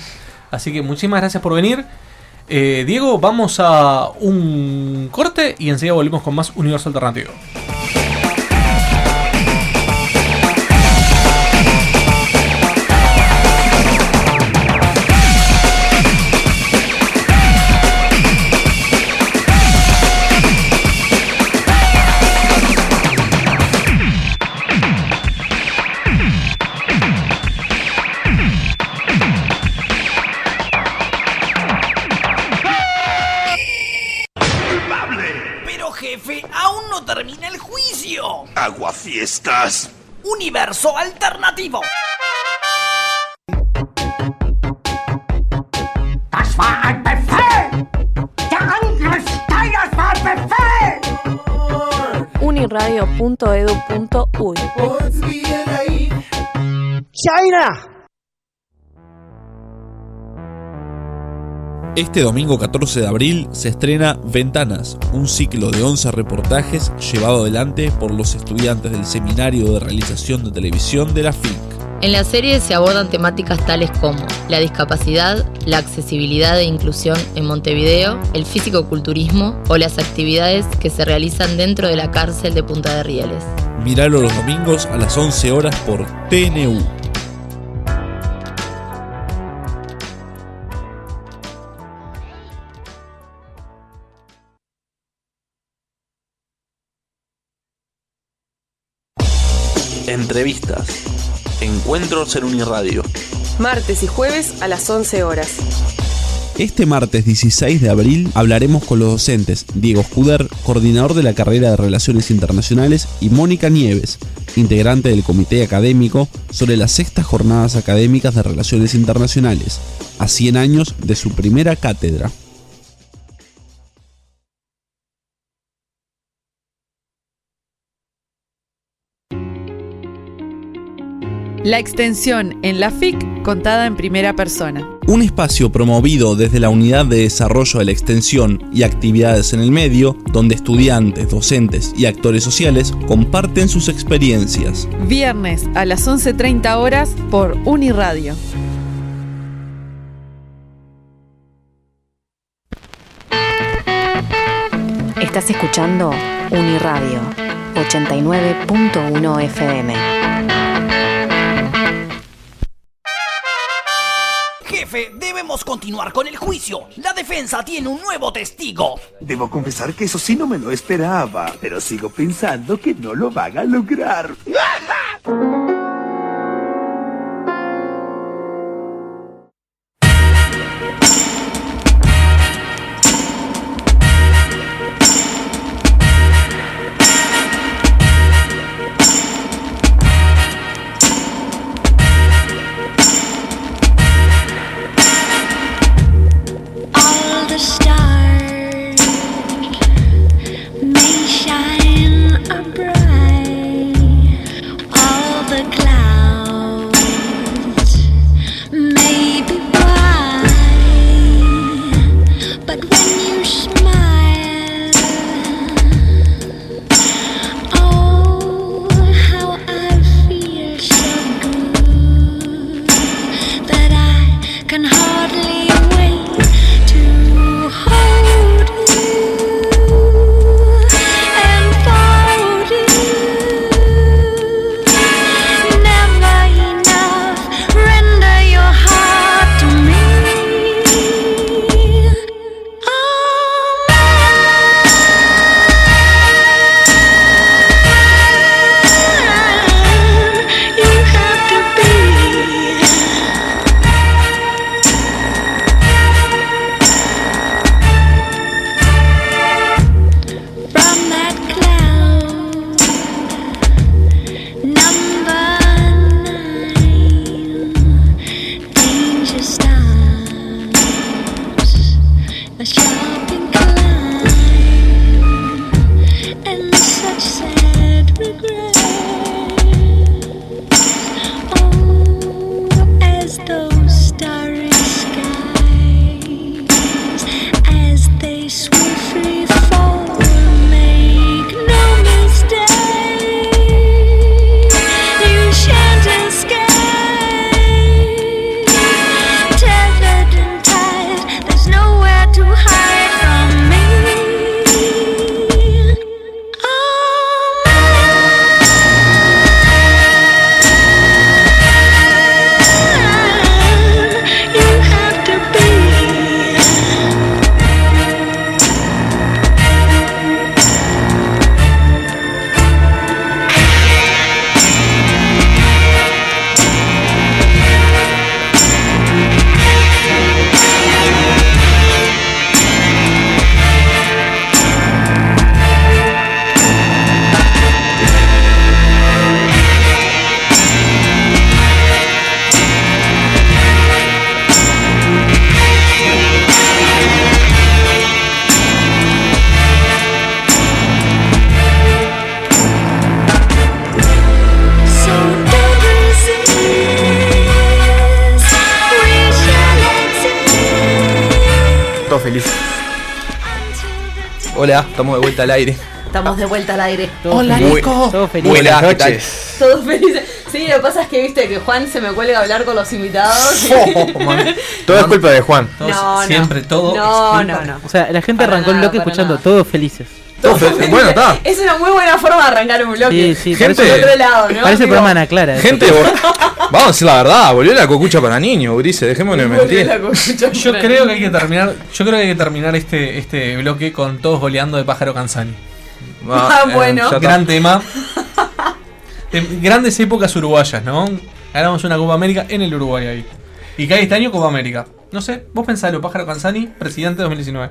Así que muchísimas gracias por venir. Eh, Diego, vamos a un corte y enseguida volvemos con más Universo Alternativo. Universo alternativo. Das war ein Uniradio.edu.uy China! Este domingo 14 de abril se estrena Ventanas, un ciclo de 11 reportajes llevado adelante por los estudiantes del Seminario de Realización de Televisión de la FINC. En la serie se abordan temáticas tales como la discapacidad, la accesibilidad e inclusión en Montevideo, el físico-culturismo o las actividades que se realizan dentro de la cárcel de Punta de Rieles. Miralo los domingos a las 11 horas por TNU. Entrevistas. Encuentros en Uniradio. Martes y jueves a las 11 horas. Este martes 16 de abril hablaremos con los docentes Diego Scuder, coordinador de la carrera de Relaciones Internacionales, y Mónica Nieves, integrante del comité académico, sobre las sextas jornadas académicas de Relaciones Internacionales, a 100 años de su primera cátedra. La extensión en la FIC contada en primera persona. Un espacio promovido desde la Unidad de Desarrollo de la Extensión y Actividades en el Medio, donde estudiantes, docentes y actores sociales comparten sus experiencias. Viernes a las 11.30 horas por Uniradio. Estás escuchando Uniradio 89.1 FM. Jefe, debemos continuar con el juicio. La defensa tiene un nuevo testigo. Debo confesar que eso sí no me lo esperaba, pero sigo pensando que no lo van a lograr. Vuelta al aire. Estamos de vuelta al aire. Hola. Nico. Buenas ¿qué tal? noches. Todos felices. Sí, lo que pasa es que viste que Juan se me cuelga a hablar con los invitados. Todo es culpa de Juan. No, no. Siempre, todo. No, no, no. O sea, la gente Para arrancó el bloque escuchando nada. todos felices. Bueno, está. Es una muy buena forma de arrancar un bloque. Sí, sí, Gente, parece- por otro lado, ¿no? Parece Digo, programa Ana Clara. Gente, vamos a decir la verdad, volvió la cocucha para niños, Urice, dejémonos de mentir. Yo creo que hay que terminar, yo creo que hay que terminar este, este bloque con todos goleando de pájaro Canzani. Ah, eh, bueno. Gran tema. De grandes épocas uruguayas, ¿no? Ganamos una Copa América en el Uruguay ahí. Y cae este año Copa América. No sé, vos pensalo, Pájaro Canzani, presidente de 2019.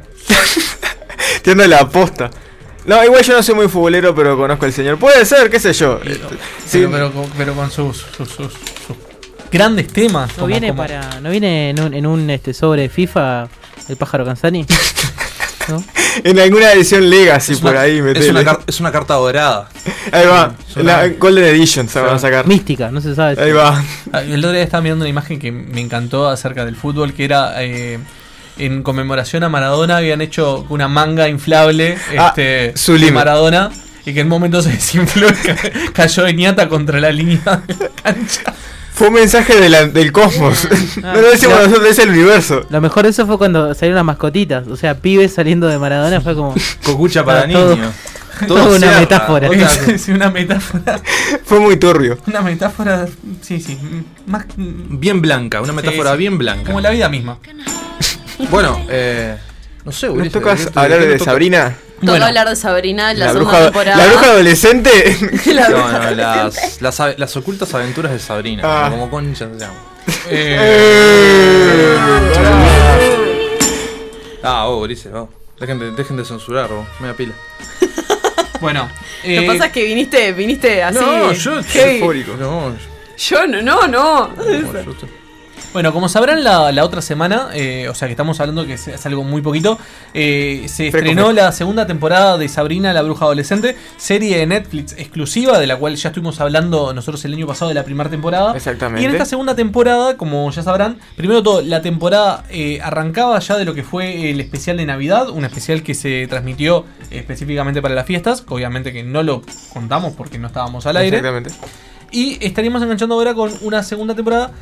Entiendo la aposta. No, igual yo no soy muy futbolero, pero conozco al señor. Puede ser, qué sé yo. Sí. Pero, pero, con- pero con sus, sus, sus- sus grandes temas. ¿No como- viene, como- para, ¿no viene en un, en un este, sobre FIFA el pájaro Canzani? ¿No? En alguna edición Legacy Es por una- ahí, es una, es una carta dorada. Ahí va. Es una- La Golden Edition se van a sacar. Mística, no se sabe. Ahí va. Ah, El otro día estaba mirando una imagen que me encantó acerca del fútbol, que era eh, en conmemoración a Maradona, habían hecho una manga inflable Ah, este, de Maradona y que en un momento se desinfló y ca- cayó de ñata contra la línea de la cancha. Fue un mensaje de la- del cosmos. no lo decimos Ah, nosotros, es el universo. Lo mejor de eso fue cuando salieron las mascotitas. O sea, pibes saliendo de Maradona fue como. Cocucha para Ah, todo- niños. Todo una metáfora. Sí, una metáfora. Fue muy turbio. Una metáfora, sí, sí, más Bien blanca, una metáfora Sí, sí. bien blanca. como la vida misma. Bueno, eh, no sé, ¿Nos tocas ¿de qué- hablar de? Sabrina? Toca hablar de Sabrina, la, La segunda bruja, temporada. la bruja adolescente. La No, bruja no, adolescente. las, las, las ocultas aventuras de Sabrina, Ah. como concha se llama. Ah, oh, Ulises, vos. Dejen de, dejen de censurar, vos. Me da pila. Bueno, Lo que pasa es que viniste, viniste así. No, yo heavy. eufórico. No, Yo no, no, no. Bueno, como sabrán, la, la otra semana, eh, o sea que estamos hablando que es, es algo muy poquito, eh, se estrenó la segunda temporada de Sabrina la Bruja Adolescente, serie de Netflix exclusiva, de la cual ya estuvimos hablando nosotros el año pasado de la primera temporada. Exactamente. Y en esta segunda temporada, como ya sabrán, primero todo, la temporada eh, arrancaba ya de lo que fue el especial de Navidad, un especial que se transmitió específicamente para las fiestas, que obviamente que no lo contamos porque no estábamos al aire. Exactamente. Y estaríamos enganchando ahora con una segunda temporada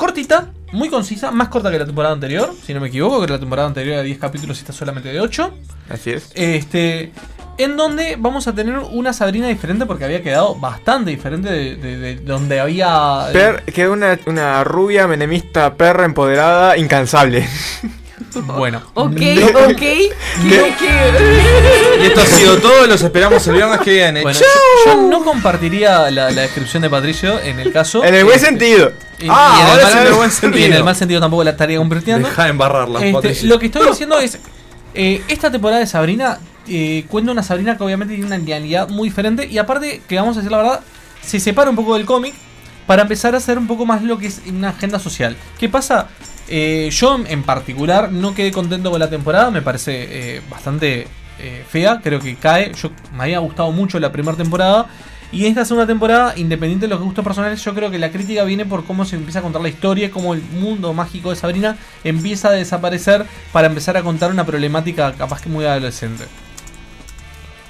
cortita, muy concisa, más corta que la temporada anterior, si no me equivoco, que la temporada anterior era 10 capítulos y esta solamente de 8. Así es. Este, en donde vamos a tener una Sabrina diferente porque había quedado bastante diferente de, de- de donde había... Per, quedó una, una rubia menemista perra empoderada incansable. Bueno. Ok, ok. Y esto ha sido todo, los esperamos el viernes que viene. Bueno, ¡Chau! yo, yo no compartiría la, la descripción de Patricio en el caso. En el buen Este, sentido. Y, Ah, y en, el ahora mal, sí en el buen sentido. y en el mal sentido tampoco la estaría compartiendo. Deja de embarrarla, Este, Patricio. lo que estoy diciendo es. eh, esta temporada de Sabrina eh, cuenta una Sabrina que obviamente tiene una realidad muy diferente. Y aparte, que vamos a decir la verdad, se separa un poco del cómic para empezar a hacer un poco más lo que es una agenda social. ¿Qué pasa? Eh, yo en particular no quedé contento con la temporada, me parece eh, bastante eh, fea, creo que cae. Yo me había gustado mucho la primera temporada. Y esta segunda temporada, independiente de los gustos personales, yo creo que la crítica viene por cómo se empieza a contar la historia, cómo el mundo mágico de Sabrina empieza a desaparecer para empezar a contar una problemática capaz que muy adolescente.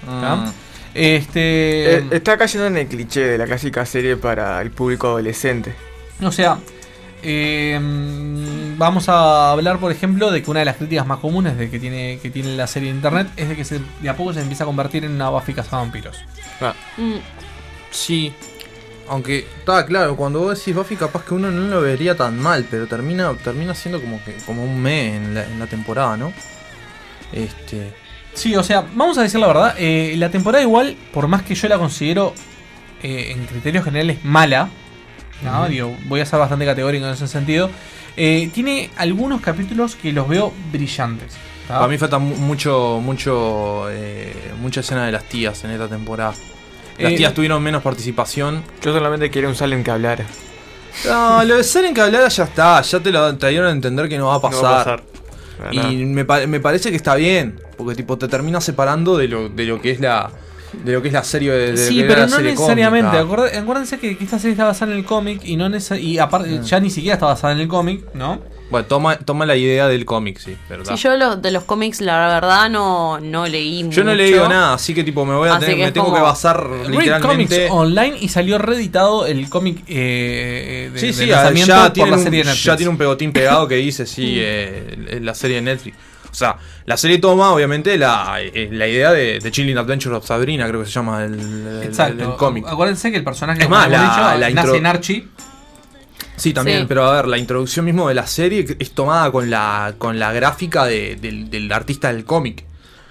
Mm. Este. Eh, está cayendo en el cliché de la clásica serie para el público adolescente. O sea, eh, mm, vamos a hablar, por ejemplo, de que una de las críticas más comunes de que tiene, que tiene la serie de internet es de que se, de a poco se empieza a convertir en una Buffy vampiros. Mm. Sí. Aunque, está claro, cuando vos decís Buffy, capaz que uno no lo vería tan mal, pero termina, termina siendo como que como un mes en la, en la temporada, ¿no? Este. Sí, o sea, vamos a decir la verdad, eh, la temporada igual, por más que yo la considero eh, en criterios generales mala, ¿no? Digo, voy a ser bastante categórico en ese sentido, eh, tiene algunos capítulos que los veo brillantes. ¿tá? Para mí falta mu- mucho, mucho, eh, mucha escena de las tías en esta temporada. Las tías tuvieron menos participación. Yo solamente quería un Salem que hablara. No, lo de Seren que hablara ya está, ya te lo te dieron a entender que no va a No pasar. va a pasar. Y me, pa- me parece que está bien, porque tipo te termina separando de lo, de lo que es la de lo que es la serie de, de Sí, pero la no serie necesariamente. acuérdense que, que esta serie está basada en el cómic y no y aparte Ah. ya ni siquiera está basada en el cómic, ¿no? Bueno, toma, toma la idea del cómic, sí, pero Si ta. yo los, de los cómics, la verdad, no, no leí Yo no he mucho. leído nada, así que tipo me voy a Así tener, que me tengo que basar Read literalmente. Comics Online y salió reeditado el cómic eh, de, Sí, de sí, lanzamiento ya por tiene, la un, serie de Netflix. ya tiene un pegotín pegado que dice, sí, eh, la serie de Netflix. O sea, la serie toma, obviamente, la, eh, la idea de, de Chilling Adventures of Sabrina, creo que se llama el, el- Exacto. el cómic. Acuérdense que el personaje Es más, la- dicho, la nace intro- en Archie. Sí, también, Sí. pero a ver, la introducción mismo de la serie es tomada con la, con la gráfica de- del, del artista del cómic.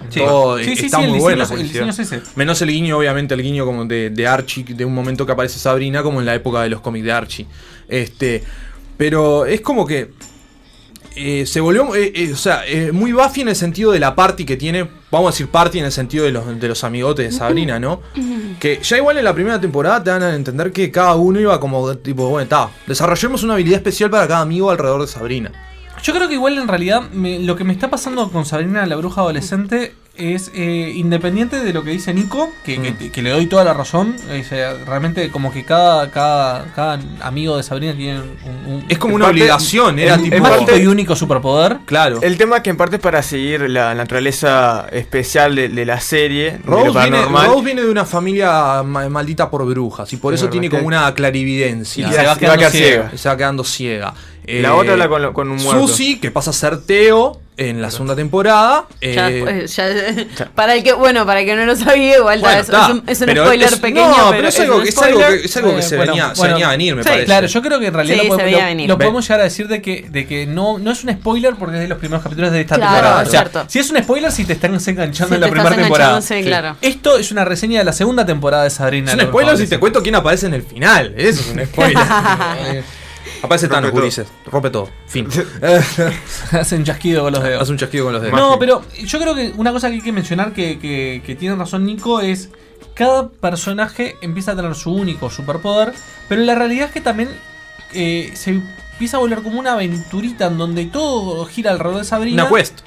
Sí. Todo Sí, sí, está sí, el muy bueno. es-. Menos el guiño, obviamente, el guiño como de, de Archie, de un momento que aparece Sabrina, como en la época de los cómics de Archie. Este, pero es como que eh, se volvió, eh, eh, o sea, muy Buffy en el sentido de la party que tiene, vamos a decir party en el sentido de los, de los amigotes de Sabrina, ¿no? Que ya igual en la primera temporada te dan a entender que cada uno iba como tipo, bueno, está, desarrollemos una habilidad especial para cada amigo alrededor de Sabrina. Yo creo que igual en realidad lo que me está pasando con Sabrina la bruja adolescente es eh, independiente de lo que dice Nico, que, Mm. que- que le doy toda la razón. es, eh, realmente como que cada, cada, cada amigo de Sabrina tiene un... un- Es como una parte- obligación, era un tipo- mágico y único superpoder. Claro. El tema que en parte es para seguir la naturaleza especial de, de la serie, Rose viene. Rose viene de una familia ma- maldita por brujas y por Es eso tiene que- como una clarividencia. Y se va quedando ciega. Se va quedando ciega. La otra habla con un muerto. Susi, que pasa a ser Teo en la segunda temporada. Ya, eh, pues, ya- para el que, bueno, para el que no lo sabía, igual Bueno, es, está. es un, es un Pero spoiler es- pequeño. no, pero es algo que- es algo spoiler. que- es algo que se venía- se venía a venir, me sí, parece. Claro, yo creo que en realidad Sí, lo, se podemos, lo- lo llegar a decir de que, de que no, no es un spoiler porque es de los primeros capítulos de esta Claro, temporada. es O sea, cierto. si es un spoiler, si te están enganchando Si en la primera temporada. sí, claro. Esto es una reseña de la segunda temporada de Sabrina. es un la spoiler si te cuento quién aparece en el final. Eso es un spoiler. Aparece Thanos, todo. Ulises. Rompe todo. Fin. Hacen chasquido con los dedos. Hace un chasquido con los dedos. No, pero yo creo que una cosa que hay que mencionar que, que- que tiene razón Nico es cada personaje empieza a tener su único superpoder, pero la realidad es que también eh, se empieza a volver como una aventurita en donde todo gira alrededor de Sabrina. Una quest.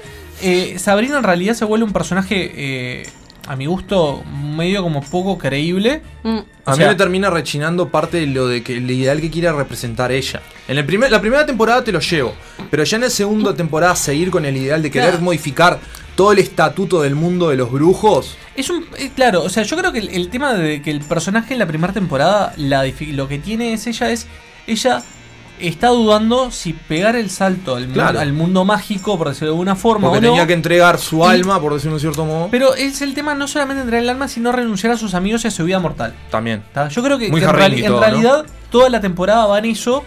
Eh, Sabrina en realidad se vuelve un personaje, eh, a mi gusto, medio como poco creíble. Mm. A O mí me termina rechinando parte de lo de que el ideal que quiere representar ella. En el primer, la primera temporada te lo llevo, pero ya en la segunda temporada seguir con el ideal de querer Claro. modificar todo el estatuto del mundo de los brujos. Es un. eh, claro, o sea, yo creo que el, el tema de que el personaje en la primera temporada, la lo que tiene es ella, es. Ella está dudando si pegar el salto al, mu- Claro. al mundo mágico, por decirlo de alguna forma. Porque o no. tenía que entregar su Y- alma, por decirlo de cierto modo. Pero es el tema no solamente entregar el alma, sino renunciar a sus amigos y a su vida mortal. También. ¿tá? Yo creo que, Muy que en, todo, ¿no? realidad toda la temporada va en eso.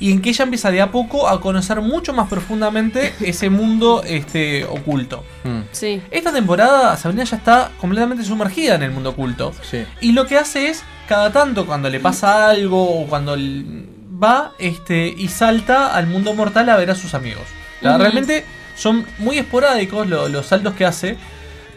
Y en que ella empieza de a poco a conocer mucho más profundamente ese mundo este, oculto. Mm. Sí. Esta temporada Sabrina ya está completamente sumergida en el mundo oculto. Sí. Y lo que hace es, cada tanto, cuando le pasa algo o cuando va este, y salta al mundo mortal a ver a sus amigos. Realmente son muy esporádicos lo- los saltos que hace.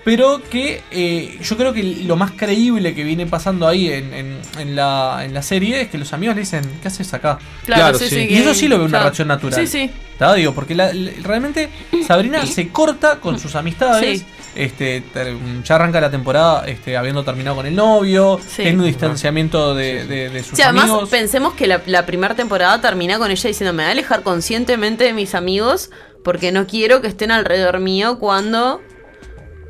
Pero que eh, yo creo que lo más creíble que viene pasando ahí en, en- en la, en la serie es que los amigos le dicen, ¿qué haces acá? Claro, sí, sí, Y eso sí lo veo una claro. reacción natural. Sí, sí. Digo, porque la- la- realmente Sabrina se corta con sus amistades. Sí. Este, ya arranca la temporada este, habiendo terminado con el novio, Sí. teniendo un distanciamiento de, de- de sus Sí, además amigos. pensemos que la, la primera temporada termina con ella diciendo me voy a alejar conscientemente de mis amigos porque no quiero que estén alrededor mío cuando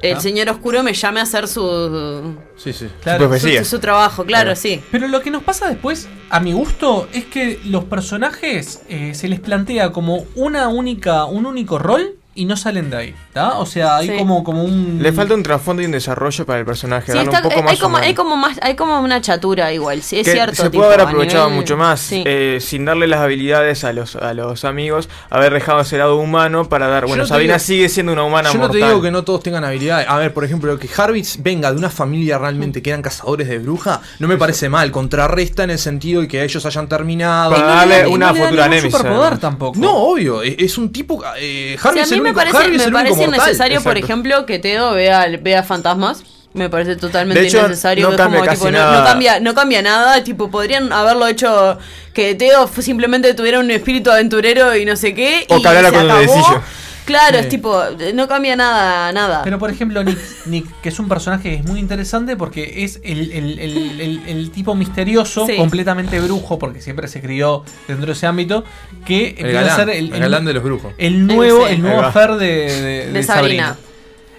el Ah. señor oscuro me llame a hacer su, Sí, sí. Claro. su, su trabajo, claro, sí. Pero lo que nos pasa después, a mi gusto, es que los personajes eh, se les plantea como una única, un único rol y no salen de ahí, ¿tá? O sea, hay Sí. como, como un... Le falta un trasfondo y un desarrollo para el personaje, Sí, darle está- un poco hay, más como, humano. hay como más, hay como una chatura igual, sí, es Que cierto. se tipo, puede haber a aprovechado nivel- mucho más Sí. eh, sin darle las habilidades a los, a los amigos, haber dejado ese lado humano para dar. Bueno, no digo- sigue siendo una humana Yo no te digo que no todos tengan habilidades. A ver, por ejemplo, que Harvitz venga de una familia realmente que eran cazadores de bruja, no me parece mal. Contrarresta en el sentido de que ellos hayan terminado. Para no darle una no dan futura Nemesis, superpoder además. tampoco. No, obvio. Es, es un tipo. Eh, es mí me parece, me parece mortal. necesario, por ejemplo, que Teo vea, vea fantasmas. Me parece totalmente hecho, innecesario. no cambia como, tipo, no, cambia, no cambia nada. Tipo, podrían haberlo hecho que Teo simplemente tuviera un espíritu aventurero y no sé qué. O y que hablara con un. Claro, Sí. es tipo, no cambia nada, nada. Pero por ejemplo, Nick, Nick, que es un personaje que es muy interesante porque es el, el- el- el- el tipo misterioso, Sí. completamente brujo, porque siempre se crió dentro de ese ámbito, que empieza galán, a ser el, el galán de los brujos. El nuevo, el nuevo. Fer de, de- De de Sabrina. Sabrina.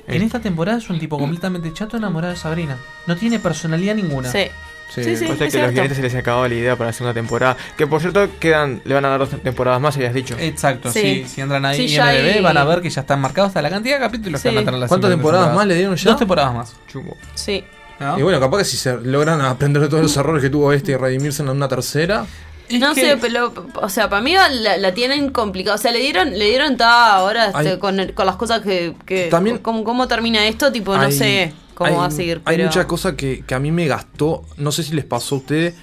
En esta temporada es un tipo completamente chato enamorado de Sabrina. No tiene personalidad ninguna. Sí. Sí, Sí, sí, pasa es que a los guionistas se les acabó la idea para la segunda temporada. Que por cierto quedan, le van a dar dos temporadas más, habías dicho. Exacto, Sí. sí. Si entran ahí Sí, en ya IMDb hay- van a ver que ya están marcados hasta la cantidad de capítulos Sí. que van a tener la ¿Cuántas temporadas temporada. más le dieron ya? Dos temporadas más. Chumbo. Sí. ¿no? Y bueno, capaz que si se logran aprender de todos los errores que tuvo este y redimirse en una tercera. No que- sé, pero, o sea, para mí la, la tienen complicada. O sea, le dieron, le dieron ta ahora este, con, el- con las cosas que. que También- ¿cómo, cómo termina esto? Tipo, no Hay- sé cómo hay- va a seguir. Hay Pero... mucha cosa que, que a mí me gastó. No sé si les pasó a ustedes.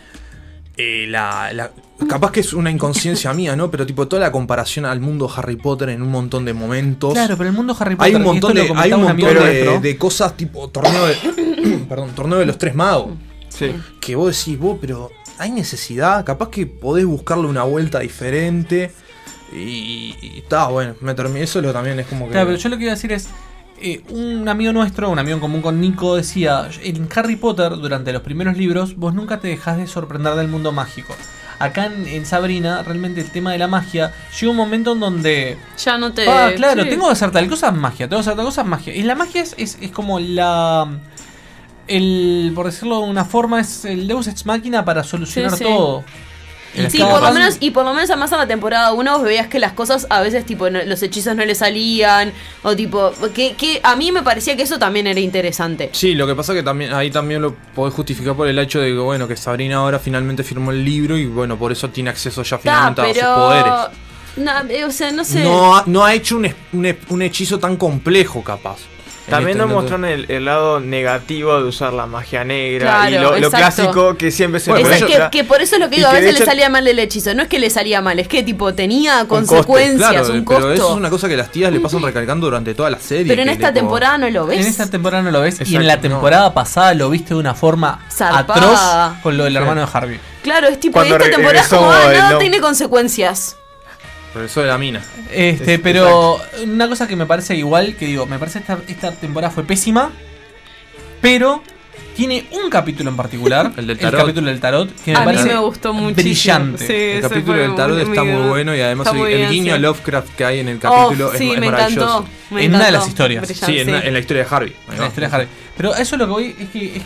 eh, la, la- capaz que es una inconsciencia mía, ¿no? Pero tipo toda la comparación al mundo Harry Potter en un montón de momentos. Claro, pero el mundo Harry Potter hay un montón de, hay un montón de cosas tipo torneo de, perdón, torneo de los tres magos. Sí. Que vos decís, vos, pero hay necesidad, capaz que podés buscarle una vuelta diferente. Y está bueno, me terminé. Eso lo también es como que. Claro, pero yo lo que iba a decir es. Eh, un amigo nuestro, un amigo en común con Nico, decía: En Harry Potter, durante los primeros libros, vos nunca te dejás de sorprender del mundo mágico. Acá en, en Sabrina, realmente el tema de la magia llega un momento en donde. Ya no te. Ah, claro, sí. tengo que hacer tal cosa magia, tengo que hacer tal cosa magia. Y la magia es, es, es como la. El, por decirlo de una forma, es el Deus Ex Máquina para solucionar sí. todo. Sí, por lo menos, y por lo menos además en la temporada 1 vos veías que las cosas a veces tipo no- los hechizos no le salían o tipo que, que a mí me parecía que eso también era interesante. Sí, lo que pasa que también ahí también lo podés justificar por el hecho de que bueno que Sabrina ahora finalmente firmó el libro y bueno por eso tiene acceso ya Ta, finalmente a sus poderes. eh, o sea, no sé. No, ha, no ha hecho un, es- un, un hechizo tan complejo capaz. También nos mostraron el, el lado negativo de usar la magia negra y lo, clásico que siempre se Es muestra. que, que por eso es lo que Y digo, a veces le salía mal el hechizo. No es que le salía mal, es que tipo tenía consecuencias, claro, un Pero costo. eso es una cosa que las tías le pasan recalcando durante toda la serie. Pero en esta tipo, temporada no lo ves. En esta temporada no lo ves y en la no. temporada pasada lo viste de una forma Zarpada. atroz con lo del Sí. hermano de Harvey. Claro, es tipo, Cuando esta temporada como, ah, no- tiene consecuencias. Regresó de la mina. Este, Es- pero una cosa que me parece igual, que digo, me parece esta, esta temporada fue pésima, pero tiene un capítulo en particular, el, del tarot. capítulo del tarot, que me A mí parece me gustó muchísimo. brillante. Sí, El capítulo del tarot muy- está muy- bueno y además el, el bien, guiño a sí. Lovecraft que hay en el capítulo Oh, es, sí, es me maravilloso. encantó, me En una de encantó. las historias. Brillante, Sí, en, la- en la historia de Harvey. En la historia de Harvey. Pero eso es lo que voy, es que es-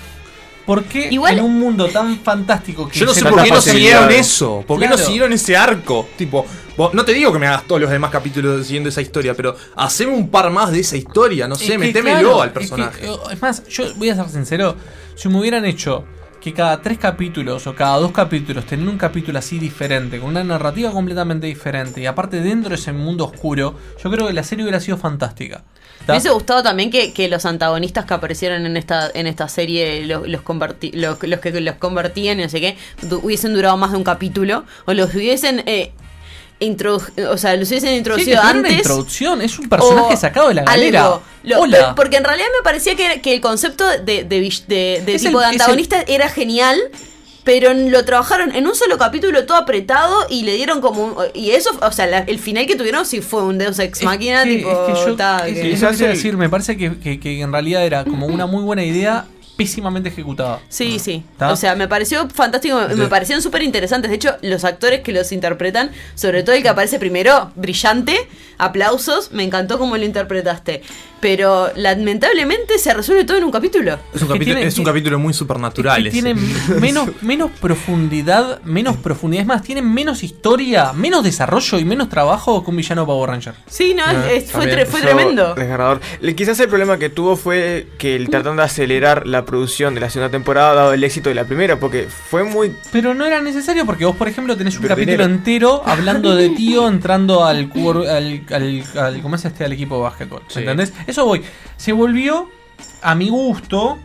¿Por qué Igual- en un mundo tan fantástico que Yo no sé por qué no siguieron eso. ¿Por qué no siguieron ese arco? Tipo, vos- no te digo que me hagas todos los demás capítulos siguiendo esa historia, pero haceme un par más de esa historia. No Es sé, que, metémelo claro, al es que, personaje. Es, más, yo voy a ser sincero. Si me hubieran hecho que cada tres capítulos o cada dos capítulos tenían un capítulo así diferente, con una narrativa completamente diferente, y aparte dentro de ese mundo oscuro, yo creo que la serie hubiera sido fantástica. Me hubiese gustado también que, que los antagonistas que aparecieron en esta, en esta serie, los, los, converti- los, los que los convertían y no sé qué, hubiesen durado más de un capítulo, o los hubiesen eh, introdu- o sea, los hubiesen Sí, introducido tuviera una antes. introducción, es un personaje sacado de la galera. algo. Lo- Hola. pero- porque en realidad me parecía que, que el concepto de, de, vill- de- de Es tipo el- de antagonista era genial. Pero lo trabajaron en un solo capítulo todo apretado y le dieron como un- Y eso, o sea, la- el final que tuvieron sí fue un Deus Ex Machina, que- tipo. es que yo- ta, es- que- es lo que Quizás quiero el- decir, me parece que, que- que en realidad era como una muy buena idea, pésimamente ejecutada. Sí, sí. ¿Está? O sea, me pareció fantástico, me, me Sí. parecieron súper interesantes. De hecho, los actores que los interpretan, sobre todo el que aparece primero, brillante, aplausos, me encantó cómo lo interpretaste. Pero lamentablemente se resuelve todo en un capítulo. Es un, capítulo, tiene- es un capítulo muy supernatural. que ese. tiene menos, menos profundidad, menos profundidad. Es más, tienen menos historia, menos desarrollo y menos trabajo que un villano Power Ranger. Sí, no, Ah, es- fue, tre- tremendo. Desgarrador. Quizás el problema que tuvo fue que el tratando de acelerar la producción de la segunda temporada dado el éxito de la primera, porque fue muy Pero no era necesario porque vos, por ejemplo, tenés un capítulo dinero. entero hablando de tío entrando al, al, al, al- ¿cómo es este? al equipo de básquetbol. Sí. ¿Entendés? Eso voy. Se volvió, a mi gusto,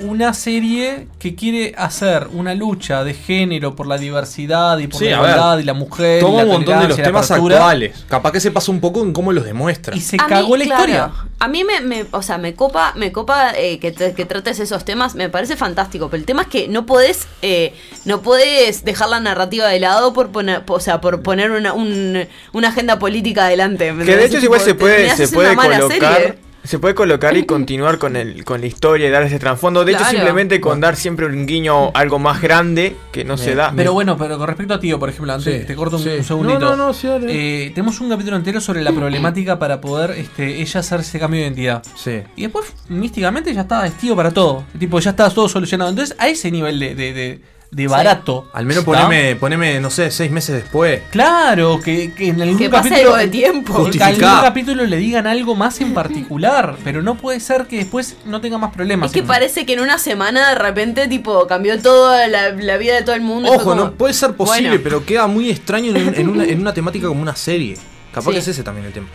una serie que quiere hacer una lucha de género por la diversidad y por Sí, la igualdad y la mujer. y Toma la un montón de los temas apertura. actuales. Capaz que se pasa un poco en cómo los demuestra. Y se A cagó mí, la claro, historia. A mí me, me- o sea, me copa, me copa eh, que, te- que trates esos temas, me parece fantástico. Pero el tema es que no podés, eh, no podés dejar la narrativa de lado por poner, o sea, por poner una, un- una agenda política adelante. ¿me Que de hecho igual se puede, se puede colocar. serie. Se puede colocar y continuar con el con la historia y dar ese trasfondo. De hecho, simplemente con dar siempre un guiño algo más grande que no se da. Pero bueno, pero con respecto a Tío, por ejemplo, antes Sí, te corto un, sí. un segundito. No, no, no, sí, Eh, tenemos un capítulo entero sobre la problemática para poder este, ella hacer ese cambio de identidad. Sí. Y después, místicamente, ya está vestido para todo. Tipo, ya está todo solucionado. Entonces, a ese nivel de, de, de- de barato. Al menos poneme, poneme, no sé, seis meses después. Claro, que, que en algún Que pase capítulo. algo de tiempo. que Justificá. algún capítulo le digan algo más en particular. pero no puede ser que después no tenga más problemas. Es que parece que en una semana de repente, tipo, cambió toda la, la vida de todo el mundo. y fue Ojo, como- no puede ser posible, Bueno. pero queda muy extraño en, un- en una, en una temática como una serie. Capaz Sí. que es ese también el tema.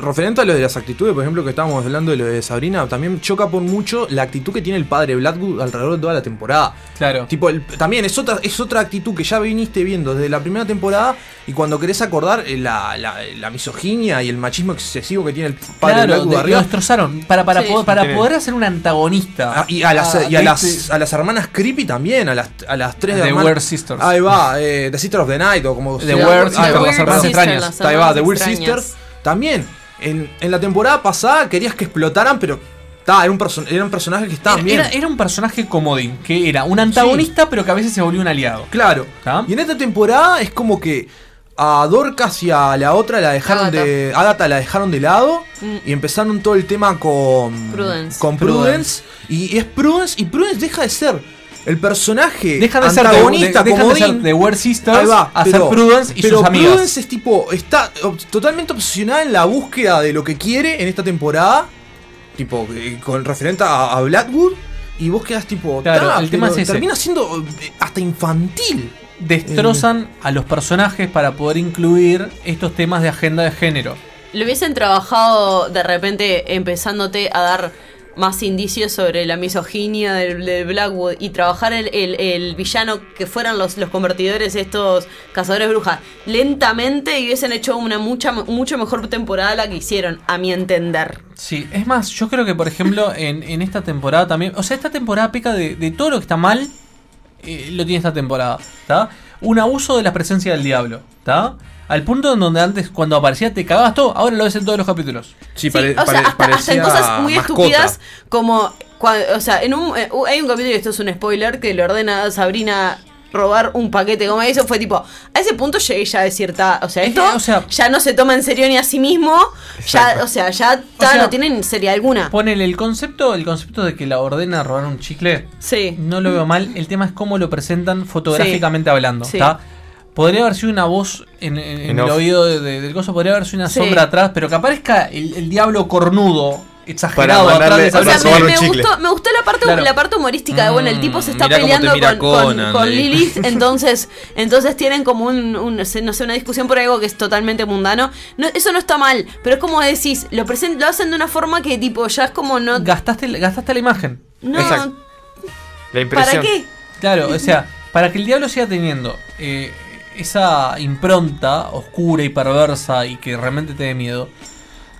Referente a lo de las actitudes, por ejemplo, que estábamos hablando de lo de Sabrina, también choca por mucho la actitud que tiene el padre Blackwood alrededor de toda la temporada. Claro. Tipo, el- también es otra, es otra actitud que ya viniste viendo desde la primera temporada y cuando querés acordar eh, la, la, la misoginia y el machismo excesivo que tiene el padre Claro, Blackwood de- lo arriba. destrozaron. Para, para, Sí. poder, para poder hacer un antagonista. Ah, y a las, Ah, y a, de las, a las hermanas creepy también, a las, a las tres The hermanas. Weird Sisters. Ahí va, eh, The Sister of the Night o como The Weird. Sisters, Ahí va, las hermanas extrañas. Ahí va, The Weird extrañas. Sister. También, en, en la temporada pasada querías que explotaran, pero ta, era, un perso- era un personaje que estaban bien. Era, era un personaje comodín, que era un antagonista, pero que a veces se volvió un aliado. Claro. Y en esta temporada es como que a Dorcas y a la otra la dejaron de. Agatha la dejaron de lado Mm. y empezaron todo el tema con. Prudence. Con Prudence. Y es Prudence. Y Prudence deja de ser el personaje Dejan de ser de- antagonista, de- dejan de ser Weird Sisters Ahí va, a ser Prudence y pero sus amigas. Prudence es tipo. Está totalmente obsesionada en la búsqueda de lo que quiere en esta temporada. Tipo, eh, con referente a, a Blackwood. Y vos quedás tipo. Claro, el tema es ese. Termina siendo eh, hasta infantil. Destrozan a los personajes para poder incluir estos temas de agenda de género. Lo hubiesen trabajado de repente empezándote a dar más indicios sobre la misoginia del, del Blackwood y trabajar el, el- el villano que fueran los, los convertidores, estos cazadores brujas, lentamente y hubiesen hecho una mucha, mucho mejor temporada la que hicieron, a mi entender. Sí, es más, yo creo que por ejemplo en, en esta temporada también, o sea, esta temporada peca de, de todo lo que está mal, eh, lo tiene esta temporada, ¿está? Un abuso de la presencia del diablo, ¿está? Al punto en donde antes cuando aparecía te cagabas todo, ahora lo ves en todos los capítulos. Sí, o sea, hasta, hasta en cosas muy estúpidas como, o sea, en un, eh, hay un capítulo, y esto es un spoiler, que le ordena a Sabrina robar un paquete de goma y eso fue tipo, a ese punto llegué ya de cierta, o sea, esto ya no se toma en serio ni a sí mismo, ya, o sea, ya ta, sea, no tienen serie alguna. Ponele el concepto, el concepto de que la ordena robar un chicle. Sí. No lo veo mal. El tema es cómo lo presentan fotográficamente Sí. hablando. Sí. ¿está? Podría haber sido una voz en, en- en el oído de- de- del coso, podría haber sido una Sí. sombra atrás, pero que aparezca el, el diablo cornudo, exagerado Para atrás de O sea, me, gustó, me gustó la parte, Claro. la parte humorística de bueno, el tipo se está peleando con, Conan. Lilith, entonces, entonces tienen como un, un- no sé, no sé, una discusión por algo que es totalmente mundano. No, eso no está mal, pero es como decís, lo present, lo hacen de una forma que tipo ya es como no. Gastaste, gastaste la imagen. No, Exacto. La impresión. ¿para qué? Claro, o sea, para que el diablo siga teniendo eh, esa impronta oscura y perversa y que realmente te dé miedo,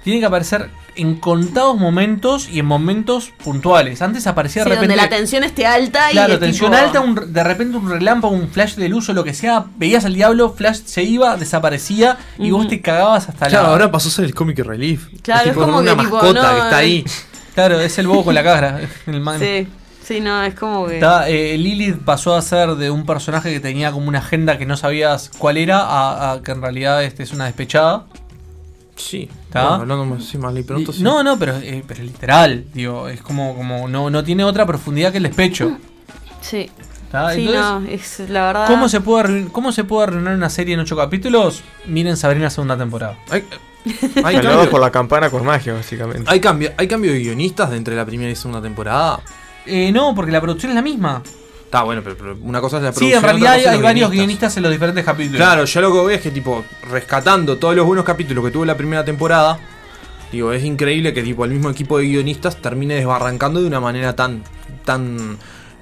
tiene que aparecer en contados momentos y en momentos puntuales. Antes aparecía Sí, de repente. donde la tensión esté alta y Claro, tensión tipo- alta, un- de repente un relámpago, un flash de luz o lo que sea, veías al diablo, flash se iba, desaparecía y vos te cagabas hasta Claro, la. ahora pasó a ser el comic relief. Claro, es tipo como una que tipo, mascota no, que está ahí. Claro, es el bobo con la cara. El man. Sí, sí, no, es como que. Está, eh, Lilith pasó a ser de un personaje que tenía como una agenda que no sabías cuál era, a, a que en realidad este es una despechada. Sí, ¿Está? bueno, hablando más, sí, más pronto, sí. No, no, pero, eh, pero literal, digo, es como, como no, no tiene otra profundidad que el despecho. Sí. ¿Está? Sí, Entonces, no, es la verdad. ¿cómo, se puede ¿Cómo se puede arruinar una serie en ocho capítulos? Miren Sabrina segunda temporada. Hay, hay, cambio, por la campana con magia, básicamente. hay, cambio, hay cambio de guionistas de entre la primera y segunda temporada. Eh, no, porque la producción es la misma. Está bueno, pero, pero una cosa es la Sí, producción. en realidad hay, varios guionistas. en los diferentes capítulos. Claro, yo lo que veo es que, tipo, rescatando todos los buenos capítulos que tuvo la primera temporada, digo, es increíble que, tipo, el mismo equipo de guionistas termine desbarrancando de una manera tan, tan.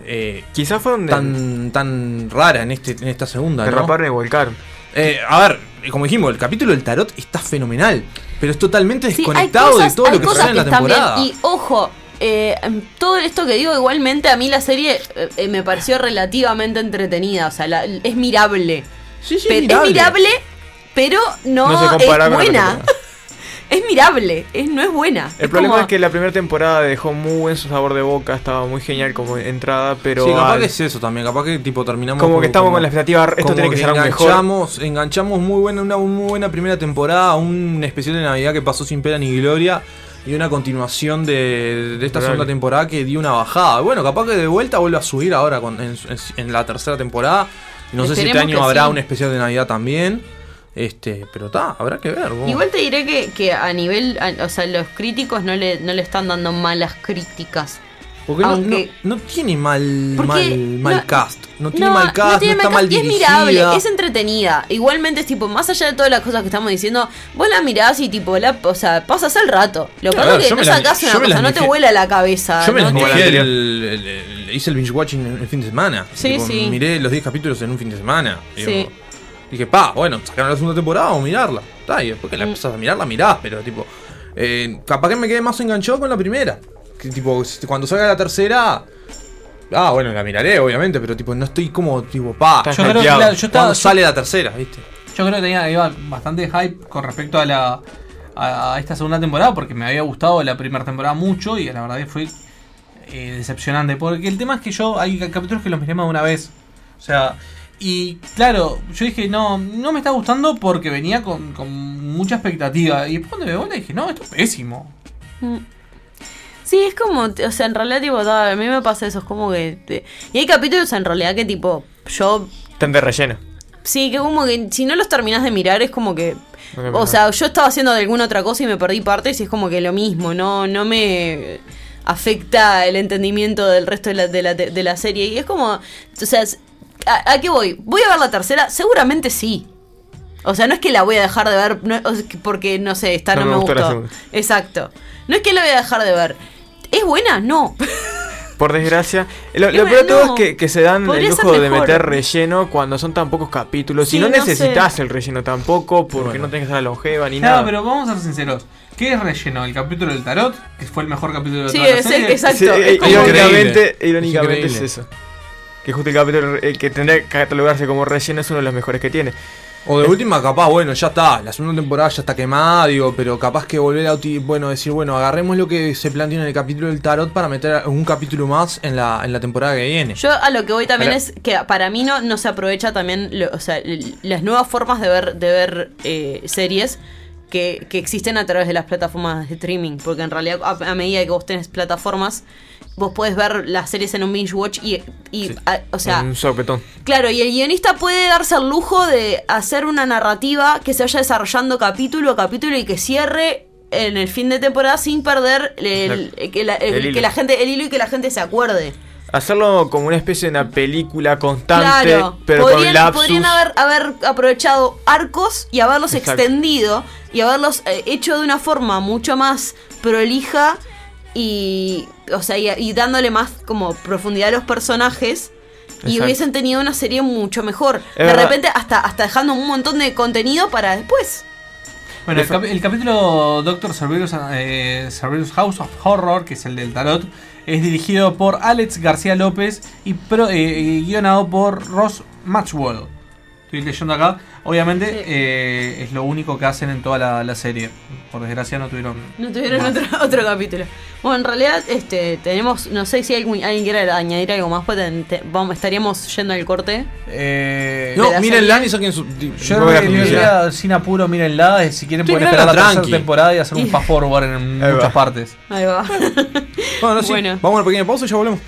Eh, Quizás fue donde- tan, tan rara en, este, en esta segunda. ¿no? Derraparon y volcaron. Eh, a ver, como dijimos, el capítulo del tarot está fenomenal, pero es totalmente Sí, desconectado cosas- de todo lo que sucede en la están bien. temporada. Y ojo, eh, todo esto que digo, igualmente a mí la serie eh, eh, me pareció relativamente entretenida. O sea, la- es mirable. Sí, sí, es mirable. Es mirable, pero no, No se es buena. es mirable, es, no es buena. El Es problema como- es que la primera temporada dejó muy buen su sabor de boca, estaba muy genial como entrada, pero sí, capaz al- que es eso también, capaz que tipo terminamos Como que estamos con la expectativa, esto tiene que ser aún mejor. enganchamos, enganchamos muy buena, una muy buena primera temporada, un especial de Navidad que pasó sin pena ni gloria y una continuación de, de esta Real. segunda temporada que dio una bajada. Bueno, capaz que de vuelta vuelve a subir ahora con- en, en- en la tercera temporada. No sé si este año habrá sí. un especial de Navidad también. Este, pero está, habrá que ver. vos. Igual te diré que, que a nivel, a- o sea, los críticos no le, no le están dando malas críticas. Porque no, aunque- no- no tiene mal, mal, mal no- cast. No tiene mal cast, no, tiene está mal y es dirigida. mirable, es entretenida. Igualmente es tipo, más allá de todas las cosas que estamos diciendo, vos la mirás y tipo, la, o sea, pasas el rato. Lo que pasa es que no la- sacás una cosa, no te vuela la cabeza. Yo me te- el, el- el- hice el binge watching el, el fin de semana. Sí, sí. Miré los 10 capítulos en un fin de semana. Digo, Sí. Dije, pa, bueno, sacaron la segunda temporada, vamos a mirarla. Está, y después que la Mm. empezás a mirar, la mirás, pero tipo. eh, capaz que me quedé más enganchado con la primera. Que tipo, cuando salga la tercera. Ah, bueno, la miraré, obviamente, pero tipo, no estoy como, tipo, pa. Yo creo que, yo estaba- cuando yo- sale la tercera, ¿viste? Yo creo que tenía iba bastante hype con respecto a la a, a esta segunda temporada porque me había gustado la primera temporada mucho y la verdad que fue eh, decepcionante. Porque el tema es que yo hay capítulos que los miré más de una vez. O sea, y claro, yo dije, no, no me está gustando porque venía con, con mucha expectativa. Y después cuando me vuelta dije, no, esto es pésimo. Mm. Sí, es como, o sea, en realidad, tipo, da, a mí me pasa eso, es como que... te- y hay capítulos en realidad que, tipo, yo... Están de relleno. Sí, que como que si no los terminas de mirar es como que... No O sea, yo estaba haciendo alguna otra cosa y me perdí partes y es como que lo mismo, no, no me afecta el entendimiento del resto de la, de la, de la serie. Y es como, o sea, es- ¿a, a qué voy? ¿Voy a ver la tercera? Seguramente sí. O sea, no es que la voy a dejar de ver no- o sea, que porque, no sé, esta No me gustó. Exacto. No es que la voy a dejar de ver. ¿Es buena? No. Por desgracia. Lo, peor de todo es que, que se dan podría el lujo de meter relleno cuando son tan pocos capítulos. Sí, y no, no necesitas sé. el relleno tampoco, porque no tienes que ser la longeva ni nada. pero vamos a ser sinceros. ¿Qué es relleno? ¿El capítulo del tarot? Que fue el mejor capítulo de Sí, toda la es- serie. exacto. Sí, es eh, como- irónicamente, Increíble. irónicamente es, eso. Que justo el capítulo el que tendría que catalogarse como relleno es uno de los mejores que tiene. O de última, capaz, bueno, ya está, la segunda temporada ya está quemada, digo, pero capaz que volver a bueno, decir, bueno, agarremos lo que se planteó en el capítulo del tarot para meter un capítulo más en la, en la temporada que viene. Yo a lo que voy también es que para mí no, no se aprovecha también, lo- o sea, las nuevas formas de ver, de ver eh, series que, que existen a través de las plataformas de streaming. Porque en realidad, a, a medida que vos tenés plataformas, vos podés ver las series en un binge watch y, y a- o sea, un sopetón. Claro, y el guionista puede darse el lujo de hacer una narrativa que se vaya desarrollando capítulo a capítulo y que cierre en el fin de temporada sin perder el, que, la, el- el hilo. que la gente el hilo y que la gente se acuerde. Hacerlo como una especie de una película constante, Claro, pero con podrían, lapsus. podrían haber, haber aprovechado arcos y haberlos Exacto. extendido y haberlos eh, hecho de una forma mucho más prolija y, o sea, y, y dándole más como profundidad a los personajes. Y Exacto. hubiesen tenido una serie mucho mejor. Es de verdad. repente, hasta, hasta dejando un montón de contenido para después. Bueno, el, cap- el capítulo Doctor Cerberus, eh, Cerberus House of Horror, que es el del tarot, es dirigido por Alex García López y, pro- eh, y guionado por Ross Maxwell. Estoy leyendo acá. Obviamente eh, es lo único que hacen en toda la, la serie. Por desgracia no tuvieron... No tuvieron otro, otro capítulo. Bueno, en realidad, este, tenemos, no sé si alguien, alguien quiere añadir algo más, pues te- vamos, estaríamos yendo al corte. Eh, No, mírenla y saquen su. Yo voy a le diría sin apuro, mírenla. eh, Si quieren Sí, pueden esperar la tercera temporada y hacer un fast forward en Ahí muchas va. partes. Ahí va. Bueno, sí, Bueno. vamos a una pequeña pausa y ya volvemos.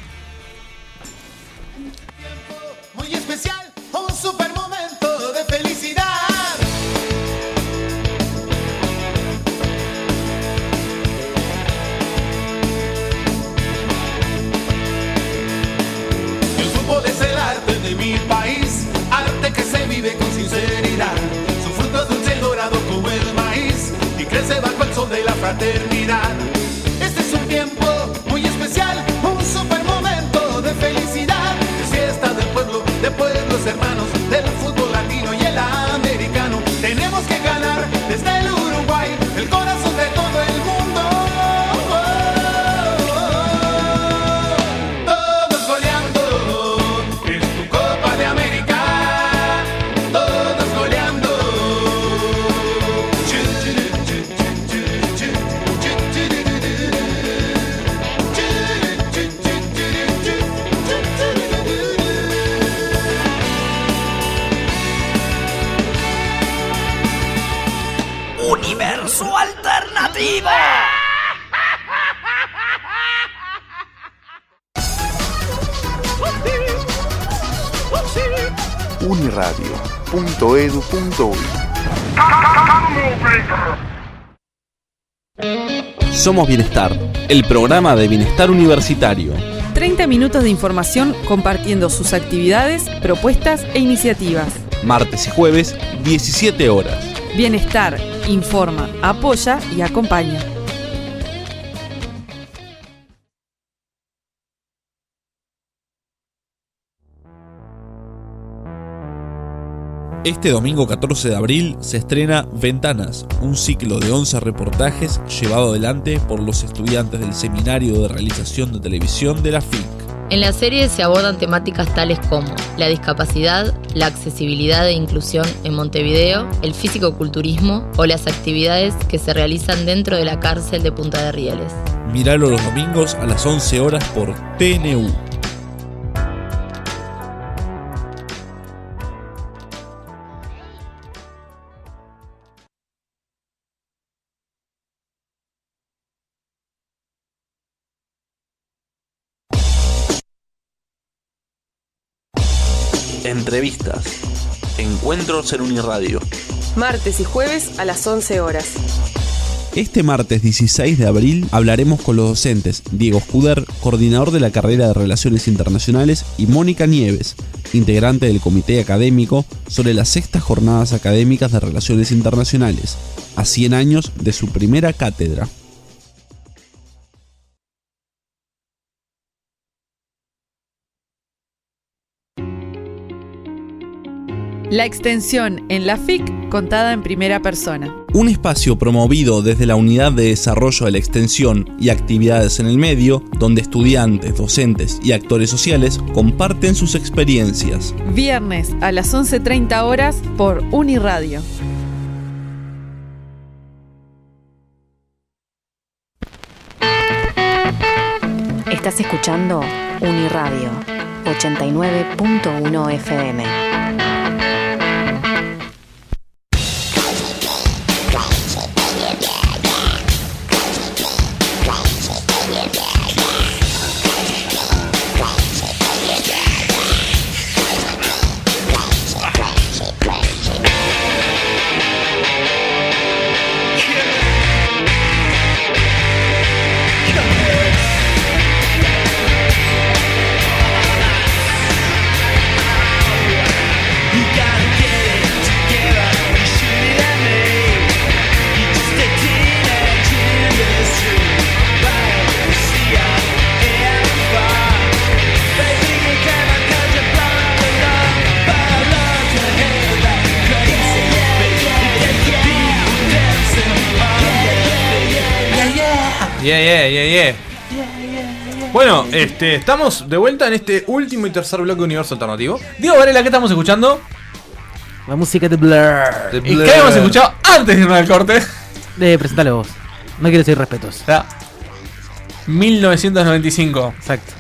Sol Somos Bienestar, el programa de bienestar universitario. 30 minutos de información compartiendo sus actividades, propuestas e iniciativas. Martes y jueves, 17 horas. Bienestar, informa, apoya y acompaña. Este domingo 14 de abril se estrena Ventanas, un ciclo de 11 reportajes llevado adelante por los estudiantes del Seminario de Realización de Televisión de la FIC. En la serie se abordan temáticas tales como la discapacidad, la accesibilidad e inclusión en Montevideo, el físico-culturismo o las actividades que se realizan dentro de la cárcel de Punta de Rieles. Miralo los domingos a las 11 horas por TNU. Entrevistas. Encuentros en Uniradio. Martes y jueves a las 11 horas. Este martes 16 de abril hablaremos con los docentes Diego Scuder, coordinador de la carrera de Relaciones Internacionales, y Mónica Nieves, integrante del comité académico, sobre las sextas jornadas académicas de Relaciones Internacionales, a 100 años de su primera cátedra. La extensión en la FIC contada en primera persona. Un espacio promovido desde la Unidad de Desarrollo de la Extensión y Actividades en el Medio, donde estudiantes, docentes y actores sociales comparten sus experiencias. Viernes a las 11.30 horas por Uniradio. Estás escuchando Uniradio 89.1 FM. Yeah, yeah, yeah, yeah. Bueno, este, estamos de vuelta en este último y tercer bloque de Universo Alternativo. Diego Varela, ¿qué estamos escuchando? La música de Blur. De ¿Y qué habíamos escuchado antes de irnos al corte? De presentalo vos. No quiero ser respetuoso. 1995. Exacto.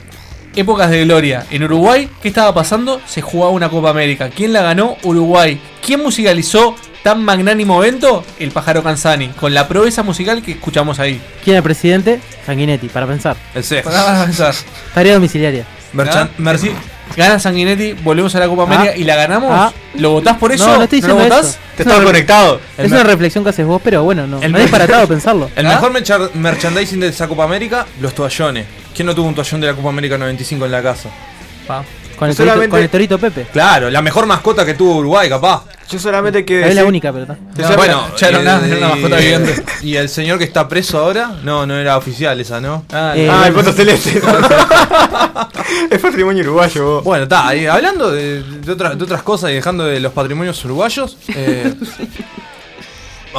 Épocas de gloria. En Uruguay, ¿qué estaba pasando? Se jugaba una Copa América. ¿Quién la ganó? Uruguay. ¿Quién musicalizó tan magnánimo evento? El pájaro Canzani. Con la proeza musical que escuchamos ahí. ¿Quién era el presidente? Sanguinetti, para pensar. El CEF. Para pensar. Tarea domiciliaria. Merchan- ¿Ah? Merci. Gana Sanguinetti, volvemos a la Copa América y la ganamos. Ah. ¿Lo votás por eso? No, no estoy lo votás? eso. Te Es estás conectado. Es una reflexión que haces vos, pero bueno, no, El no es disparatado pensarlo. El ¿Ah? mejor mercha- merchandising de esa Copa América, los toallones. ¿Quién no tuvo un toallón de la Copa América 95 en la casa? Con el, Solamente- torito, con el torito Pepe. Claro, la mejor mascota que tuvo Uruguay, capaz. Yo solamente quiero Es la única, pero está. No, bueno, ya era y- una- era una mascota viviente. Y el señor que está preso ahora, no, no era oficial esa, ¿no? Ah, Eh, Ah, el voto celeste. es patrimonio uruguayo. vos. Bueno, está, hablando de, de otra- de otras cosas y dejando de los patrimonios uruguayos, eh,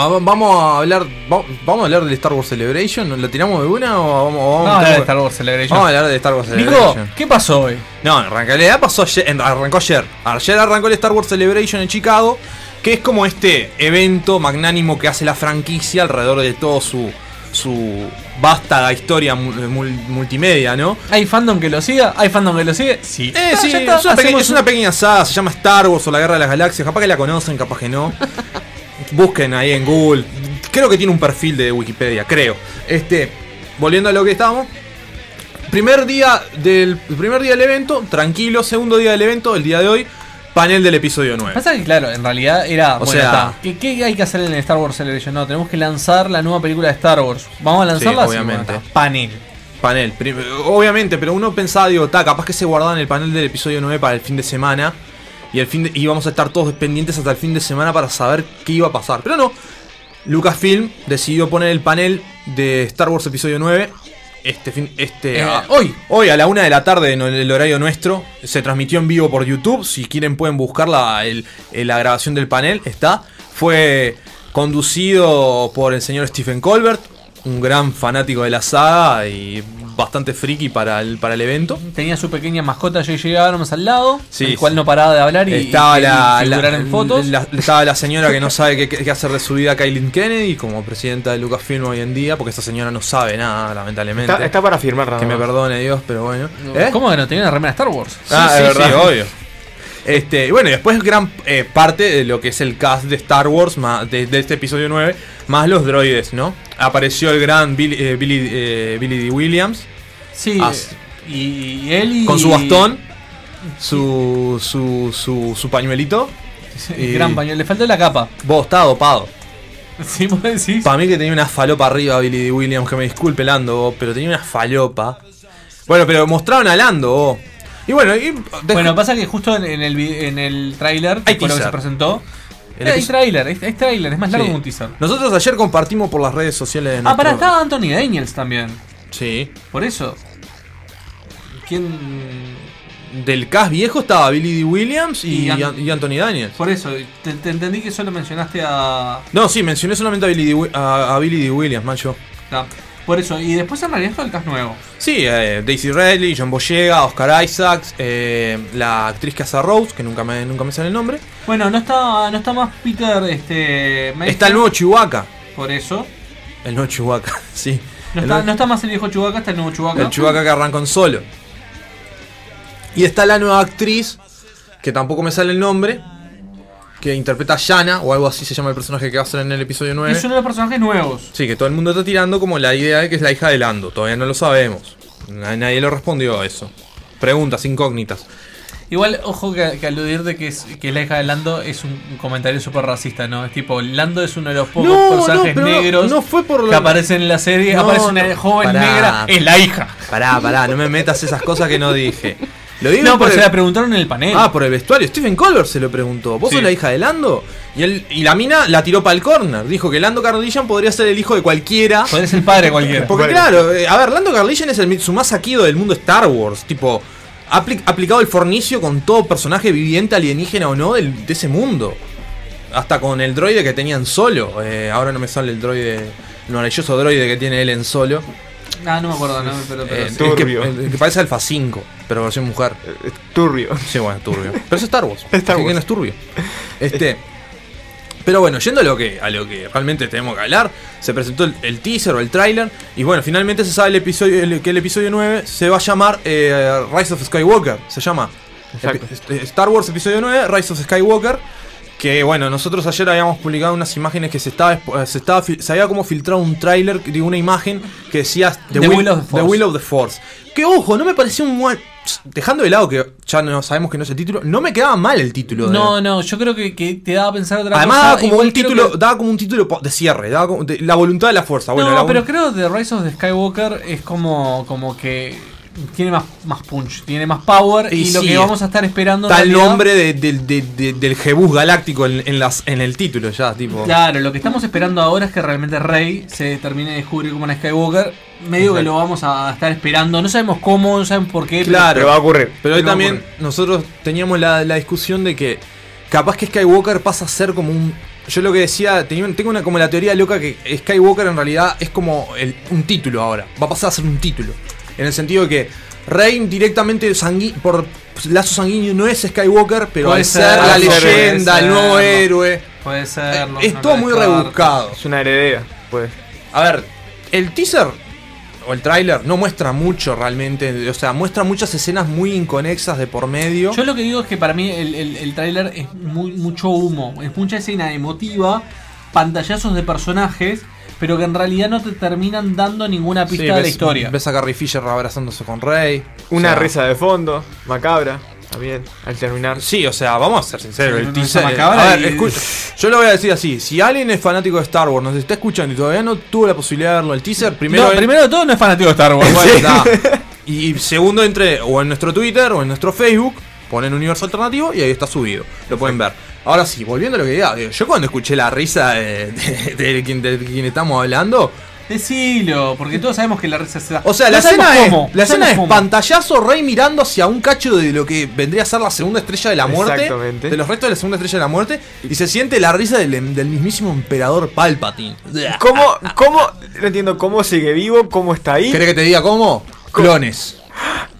vamos a hablar va- vamos a hablar del Star Wars Celebration, ¿lo tiramos de una o vamos, o vamos Vamos a hablar de Star Wars Celebration. Vamos a hablar de Star Wars Nico, Celebration. ¿qué pasó hoy? No, en realidad pasó ayer, arrancó ayer. Ayer arrancó el Star Wars Celebration en Chicago, que es como este evento magnánimo que hace la franquicia alrededor de todo su su vástaga historia mul- multimedia, ¿no? ¿Hay fandom que lo siga? ¿Hay fandom que lo sigue? Sí. Eh, Ah, sí, es, una pequeña, es una pequeña saga, se llama Star Wars o la Guerra de las Galaxias, capaz que la conocen, capaz que no. Busquen ahí en Google, creo que tiene un perfil de Wikipedia, creo. Este, volviendo a lo que estábamos. Primer día del primer día del evento, tranquilo, segundo día del evento, el día de hoy, panel del episodio 9. Pasa que, claro, en realidad era. O bueno, sea- está. ¿Qué, qué hay que hacer en el Star Wars Celebration? No, tenemos que lanzar la nueva película de Star Wars. ¿Vamos a lanzarla? Sí, obviamente. bueno. Panel. Panel, obviamente, pero uno pensaba, digo, ta, capaz que se guardaban el panel del episodio 9 para el fin de semana. Y el fin de- íbamos a estar todos pendientes hasta el fin de semana para saber qué iba a pasar. Pero no. Lucasfilm decidió poner el panel de Star Wars episodio 9. Este fin, este Eh, hoy. Hoy a la una de la tarde en el horario nuestro. Se transmitió en vivo por YouTube. Si quieren pueden buscar la, el- el- la grabación del panel. Está. Fue conducido por el señor Stephen Colbert. Un gran fanático de la saga y bastante friki para el, para el evento. Tenía su pequeña mascota J.J. Abrams al lado, Sí, el cual no paraba de hablar y, estaba y- la, y figurar la- en fotos. la- estaba la señora que no sabe qué, qué hacer de su vida, Kaylin Kennedy, como presidenta de Lucasfilm hoy en día, porque esta señora no sabe nada, lamentablemente. Está- está para firmar, nada Que me perdone Dios, pero bueno. ¿Eh? ¿Cómo que no tenía una remera Star Wars? Ah, sí, sí, obvio. Este, y bueno, y después gran eh, parte de lo que es el cast de Star Wars más, de, de este episodio 9, más los droides, ¿no? Apareció el gran Billy, eh, Billy, eh, Billy D. Williams. Sí, As- y, y él y. con su bastón, su, su, su, su pañuelito. El gran pañuelo. Le faltó la capa. Vos, estaba dopado. Sí, vos decís. Para mí que tenía una falopa arriba Billy D. Williams, que me disculpe Lando, vos, pero tenía una falopa. Bueno, pero mostraron a Lando, vos. Y bueno, y Bueno, pasa que justo en, el, en el tráiler, que fue lo que se presentó. El hay tráiler, hay, hay tráiler, es más largo que un teaser. Nosotros ayer compartimos por las redes sociales de Ah, nuestro- pará, estaba Anthony Daniels también. Sí. Por eso. ¿Quién? Del cast viejo estaba Billy D. Williams y, Y An- An- y Anthony Daniels. Por eso, te, te entendí que solo mencionaste a. No, sí, mencioné solamente a Billy D. Wi- a, a Billy D. Williams, macho. Ah, por eso, y después en realidad cast nuevo. Sí, eh, Daisy Ridley, John Boyega, Oscar Isaacs, eh, la actriz que hace a Rose, que nunca me, nunca me sale el nombre. Bueno, no está, no está más Peter. Este, Está el nuevo Chewbacca. Por eso. El nuevo Chewbacca, sí. No está, nuevo- no está más el viejo Chewbacca, está el nuevo Chewbacca. El Chewbacca que arranca en solo. Y está la nueva actriz, que tampoco me sale el nombre, que interpreta a Yana, o algo así se llama el personaje que va a ser en el episodio 9. Es uno de los personajes nuevos. Sí, que todo el mundo está tirando como la idea de que es la hija de Lando. Todavía no lo sabemos. Na- Nadie lo respondió a eso. Preguntas incógnitas. Igual, ojo que, que aludir de que, es, que la hija de Lando es un, un comentario súper racista, ¿no? Es tipo, Lando es uno de los pocos No, personajes no, negros no fue por que aparecen en la serie. Aparece una joven pará. negra, es la hija. Pará, pará, no me metas esas cosas que no dije. Lo digo No, por pero se el- la preguntaron en el panel. Ah, por el vestuario. Stephen Colbert se lo preguntó. ¿Vos Sí. sos la hija de Lando? Y, él, y la mina la tiró para el corner. Dijo que Lando Carlillan podría ser el hijo de cualquiera. Podría ser el padre de cualquiera. Porque Bueno. claro, eh, a ver, Lando Carlillan es el Mitsumasa Kido del mundo Star Wars. Tipo, ha apli- aplicado el fornicio con todo personaje viviente, alienígena o no, del- de ese mundo. Hasta con el droide que tenían solo. Eh, ahora no me sale el droide, el maravilloso droide que tiene él en solo. Ah, no me acuerdo, no, pero, pero Eh, sí. el, que, el- el que parece Alpha 5, pero versión mujer. turbio. Sí, bueno, turbio. Pero es Star Wars. Star así que Wars. no es turbio. Este. Pero bueno, yendo a lo que a lo que realmente tenemos que hablar, se presentó el, el teaser o el trailer y bueno, finalmente se sabe el episodio el- que el episodio 9 se va a llamar eh, Rise of Skywalker, se llama Exacto. Epi- Star Wars episodio 9, Rise of Skywalker. Que bueno, nosotros ayer habíamos publicado unas imágenes que se estaba, eh, se estaba se había como filtrado un tráiler de una imagen que decía The Will of the Force. Will of the Force. Que ojo, no me pareció un mal- dejando de lado que ya no sabemos que no es el título, no me quedaba mal el título. de- No, no, yo creo que, que te daba a pensar otra Además cosa. daba como Igual un título, que- daba como un título de cierre, daba como de- la voluntad de la fuerza. Bueno, no, la pero creo que The Rise of the Skywalker es como, como que tiene más, más punch, tiene más power y, Y lo sí, que vamos a estar esperando está el nombre de- de- de- de- del Jebus galáctico en, en las, en el título ya, tipo. Claro, lo que estamos esperando ahora es que realmente Rey se termine de descubrir como una Skywalker. Medio que Exacto. lo vamos a estar esperando. No sabemos cómo, no sabemos por qué. Claro, Pero hoy Pero va a también ocurrir. nosotros teníamos la, la discusión de que capaz que Skywalker pasa a ser como un. Yo lo que decía, tenía- tengo una como la teoría loca que Skywalker en realidad es como el- un título ahora. Va a pasar a ser un título. En el sentido de que Rey directamente sangui- por lazo sanguíneo no es Skywalker, pero Puede al ser, ser, la leyenda, ser, el nuevo no. héroe. Puede ser. no- es no todo muy rebuscado. Es una heredera, pues. A ver, el teaser o el tráiler no muestra mucho realmente. O sea, muestra muchas escenas muy inconexas de por medio. Yo lo que digo es que para mí el, el, el tráiler es muy, mucho humo. Es mucha escena emotiva pantallazos de personajes, pero que en realidad no te terminan dando ninguna pista Sí, de la historia. Ves a Carrie Fisher abrazándose con Rey. Una O sea, risa de fondo, macabra, también, al terminar. Sí, o sea, vamos a ser sinceros. Sí, el teaser. macabra a ver, y- escu- yo lo voy a decir así: si alguien es fanático de Star Wars, nos está escuchando y todavía no tuvo la posibilidad de verlo, el teaser, primero. No, en- primero de todo no es fanático de Star Wars. Bueno, está. Y segundo, entre o en nuestro Twitter o en nuestro Facebook, ponen Universo Alternativo y ahí está subido. Lo pueden ver. Ahora sí, volviendo a lo que diga, yo cuando escuché la risa de, de- de quien, de quien estamos hablando. Decilo, porque todos sabemos que la risa se da. O sea, No la escena, cómo, es, la escena es cómo. pantallazo, Rey mirando hacia un cacho de lo que vendría a ser la segunda estrella de la muerte. Exactamente. De los restos de la segunda estrella de la muerte. Y se siente la risa del, del mismísimo emperador Palpatine. ¿Cómo, cómo, no entiendo cómo sigue vivo, cómo está ahí? ¿Querés que te diga cómo? Clones.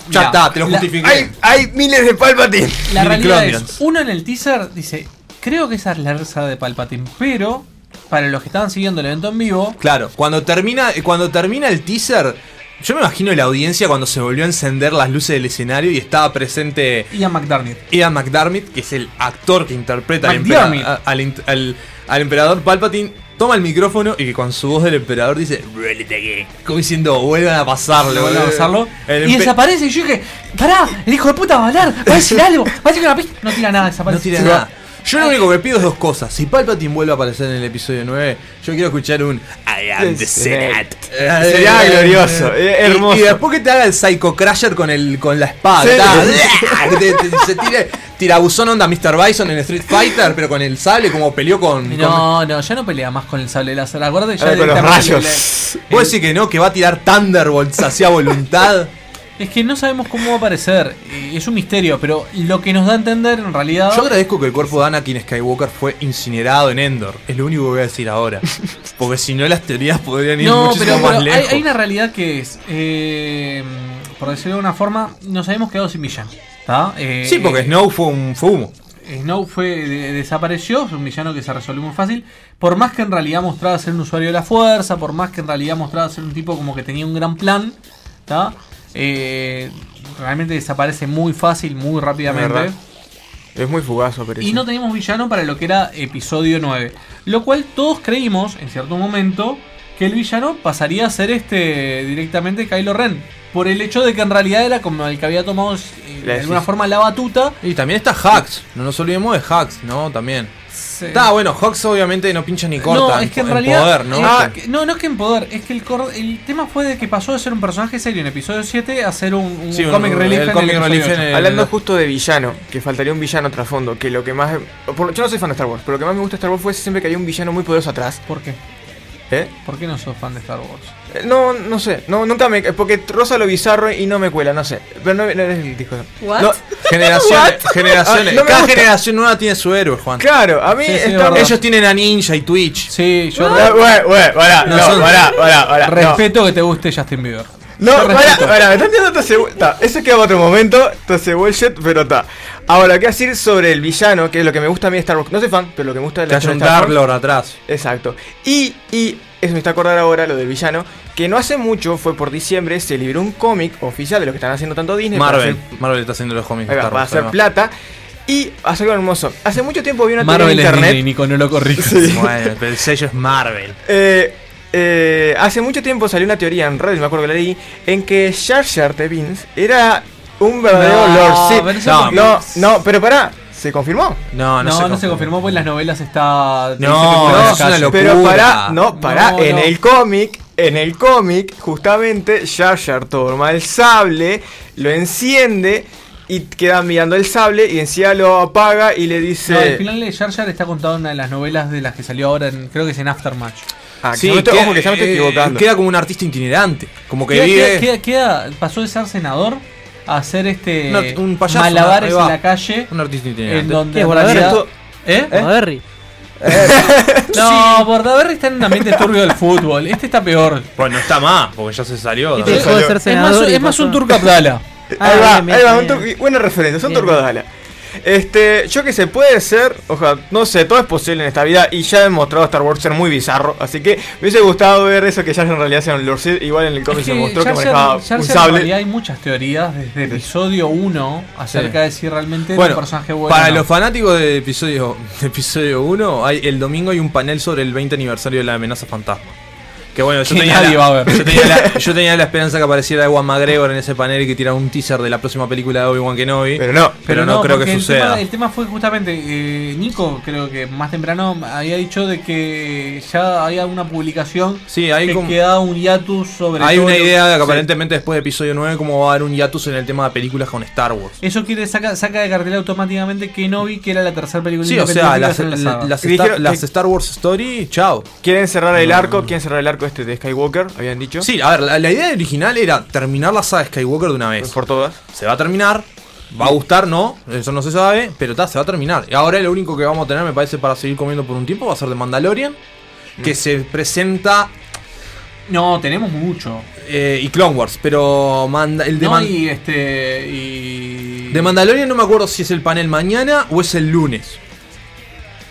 Ya está, te lo La- justifiqué. Hay, hay miles de Palpatine. La realidad es, uno en el teaser dice, creo que esa es la risa de Palpatine, pero para los que estaban siguiendo el evento en vivo, Claro, cuando termina, cuando termina el teaser, yo me imagino la audiencia cuando se volvió a encender las luces del escenario y estaba presente Ian McDermott. Ian McDermott, que es el actor que interpreta al, McDermott. empera- a- al int- al- al emperador Palpatine, toma el micrófono y que con su voz del emperador dice, como diciendo, vuelvan a pasarlo, vuelve a pasarlo, El y desaparece. Y yo dije, pará, el hijo de puta va a hablar, va a decir algo, va a decir una pista. No tira nada, desaparece. No tira nada. Yo lo único que pido es dos cosas. Si Palpatine vuelve a aparecer en el episodio 9, yo quiero escuchar un I am the Senate. Sería glorioso, eh, Y- hermoso. Y, después que te haga el Psycho Crusher con, el, con la espada. Sí. te- te- se tire tirabuzón onda Mr. Bison en Street Fighter, pero con el sable como peleó con. con- No, no, ya no pelea más con el sable láser. Acuérdate ya Ah, con los rayos. le- Vos decís que no, que va a tirar Thunderbolts hacia voluntad. Es que no sabemos cómo va a aparecer. eh, Es un misterio, pero lo que nos da a entender en realidad. Yo agradezco que el cuerpo de Anakin Skywalker fue incinerado en Endor. Es lo único que voy a decir ahora. Porque si no, las teorías podrían ir No, muchísimo pero, más pero lejos. hay una realidad que es. eh, por decirlo de una forma, nos habíamos quedado sin villano. Eh, Sí, porque Snow fue un fue humo. Snow fue, de- desapareció, es un villano que se resolvió muy fácil. Por más que en realidad mostraba ser un usuario de la fuerza, por más que en realidad mostraba ser un tipo como que tenía un gran plan, ¿tá? Eh, realmente desaparece muy fácil, muy rápidamente. Es muy fugazo, pero Y no teníamos villano para lo que era episodio 9. Lo cual todos creímos, en cierto momento, que el villano pasaría a ser este directamente Kylo Ren. Por el hecho de que en realidad era como el que había tomado eh, de alguna forma la batuta. Y también está Hux. No nos olvidemos de Hux, ¿no? También. Está bueno, Hux obviamente no pincha ni corta. No, es que en, en realidad. poder, ¿no? eh, que- no, no es que en poder. Es que el, cor- el tema fue de que pasó de ser un personaje serio en episodio 7 a ser un, un Sí, un- comic relief. el en comic episodio relief en 8. el- Hablando justo de villano, que faltaría un villano trasfondo, que lo que más... por- yo no soy fan de Star Wars, pero lo que más me gusta de Star Wars fue siempre que había un villano muy poderoso atrás. ¿Por qué? ¿Eh? ¿Por qué no sos fan de Star Wars? Eh, No, no sé, no, nunca me... Porque rosa lo bizarro y no me cuela, no sé. Pero no, no eres el disco. What? No, Generaciones, What? generaciones. Ah, no me Cada gusta. generación nueva tiene su héroe, Juan. Claro, a mí Sí, sí, Star Ellos tienen a Ninja y Twitch. Sí, yo. Bueno, bueno, pará, No, pará, pará, pará, no. Respeto que te guste Justin Bieber. No, respeto. pará, me están tirando bu- ta, Eso queda para otro momento, ese bullshit, pero está. Ahora, ¿qué decir sobre el villano? Que es lo que me gusta a mí de Star Wars. No soy fan, pero lo que me gusta de la de Star Wars- Dark Lord atrás. Exacto. Y, y eso me está acordar ahora lo del villano, que no hace mucho, fue por diciembre, se liberó un cómic oficial de lo que están haciendo tanto Disney. para Marvel. hacer- Marvel está haciendo los cómics. para Wars, hacer plata. Y hace algo hermoso. Hace mucho tiempo vi una teoría Marvel en internet. Nico, no lo corrijas. Sí. Bueno, pero el sello es Marvel. Eh, eh, hace mucho tiempo salió una teoría en Reddit, me acuerdo que la leí, en que Jar Jar de Vince era un verdadero No, Lord Sith. No, no, no, pero pará, ¿se confirmó? No, No, no, se confirmó porque en las novelas está. No, no, es una locura. Pero pará, no, pará, No, en no. el cómic, en el cómic, justamente Jar Jar toma el sable, lo enciende y queda mirando el sable y encima lo apaga y le dice... No, el final de Jar Jar está contado en una de las novelas de las que salió ahora, en- creo que es en Aftermatch. Ah, Sí, que no te- queda, ojo que ya me estoy eh, equivocando. queda como un artista itinerante. Como que Queda, vive. queda- queda- queda- pasó de ser senador a hacer este Un- un payaso, malabares en la calle. Un artista itinerante. En donde ¿Eh? Bordaberry. No, Bordaberry está en un ambiente turbio del fútbol. Este está peor. Pues no está más, porque ya se salió. Este ¿no? dejó de ser Es más, es un turco Abdala. Ah, ahí va, bien, bien, ahí va, bien. un turco- buena referencia, son Bien. turcos de ala. Este, yo que sé, puede ser, ojalá, no sé, todo es posible en esta vida y ya he demostrado Star Wars ser muy bizarro, así que me hubiese gustado ver eso que ya en realidad sea un Lord Sith, igual en el cómic se mostró que manejaba Jar un Jar en sable. realidad hay muchas teorías desde episodio 1 acerca de si realmente era Bueno, un personaje bueno. para no. los fanáticos de episodio, de episodio 1, hay, el domingo hay un panel sobre el 20 aniversario de la amenaza fantasma. Que bueno, yo Que tenía, nadie la, va a ver. Yo, tenía la, yo tenía la esperanza que apareciera Ewan McGregor en ese panel y que tirara un teaser de la próxima película de Obi-Wan Kenobi. Pero no, pero no, creo que el suceda. Tema, el tema fue justamente, eh, Nico creo que más temprano había dicho de que ya había una publicación Sí, hay que como- quedaba un hiatus sobre Hay todo una idea de que Sí. aparentemente después de episodio 9 como va a haber un hiatus en el tema de películas con Star Wars. Eso quiere saca, saca de cartel automáticamente Kenobi, que era la tercera película Sí, o sea, las, que la las Star, las que- Star Wars Story, chao. Quieren cerrar el arco, quieren cerrar el arco este de Skywalker, habían dicho. Sí, a ver, la, la idea original era terminar la saga Skywalker de una vez. Por todas. Se va a terminar. Va a gustar, no, eso no se sabe, pero ta, se va a terminar. Y ahora lo único que vamos a tener, me parece, para seguir comiendo por un tiempo va a ser de Mandalorian, que se presenta. No, tenemos mucho. eh, y Clone Wars, pero manda, el de, No, Man- y este. Y. de Mandalorian no me acuerdo si es el panel mañana o es el lunes.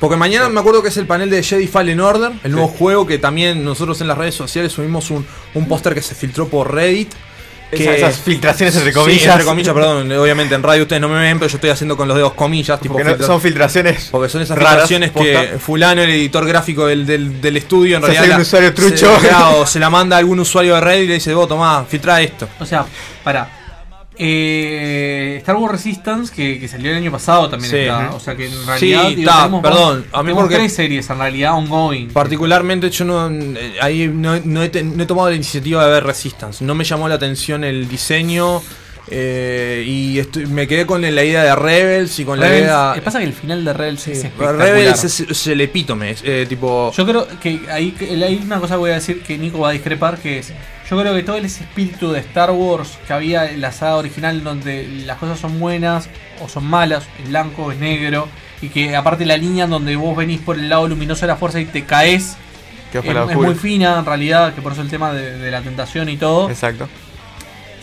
Porque mañana me acuerdo que es el panel de Jedi Fallen Order, el nuevo juego que también nosotros en las redes sociales subimos un, un póster que se filtró por Reddit. Esa- esas filtraciones entre Sí, comillas. entre comillas, perdón. Obviamente en radio ustedes no me ven, pero yo estoy haciendo con los dedos comillas. Tipo Porque no- filtra- son filtraciones Porque son esas raras, filtraciones que posta. fulano, el editor gráfico del, del, del estudio, en Se realidad... hace un la- usuario trucho. Se, claro, se la manda a algún usuario de Reddit y le dice, vos tomá, filtra esto. O sea, para. Eh, Star Wars Resistance, que, que salió el año pasado también Sí. está. O sea que en realidad. Sí, digo, tenemos perdón. A mí porque- tres series en realidad ongoing. Particularmente yo no, eh, ahí no, no he, no he tomado la iniciativa de ver Resistance. No me llamó la atención el diseño eh, y estoy- me quedé con la idea de Rebels y con la idea... eh, pasa que el final de Rebels es espectacular. Rebels es, es el epítome, es, eh, tipo... Yo creo que ahí que- hay una cosa que voy a decir que Nico va a discrepar, que es, yo creo que todo ese espíritu de Star Wars que había en la saga original donde las cosas son buenas o son malas, es blanco, es negro, y que aparte la línea donde vos venís por el lado luminoso de la fuerza y te caes, Que es, muy fina en realidad, que por eso el tema de, de la tentación y todo. Exacto.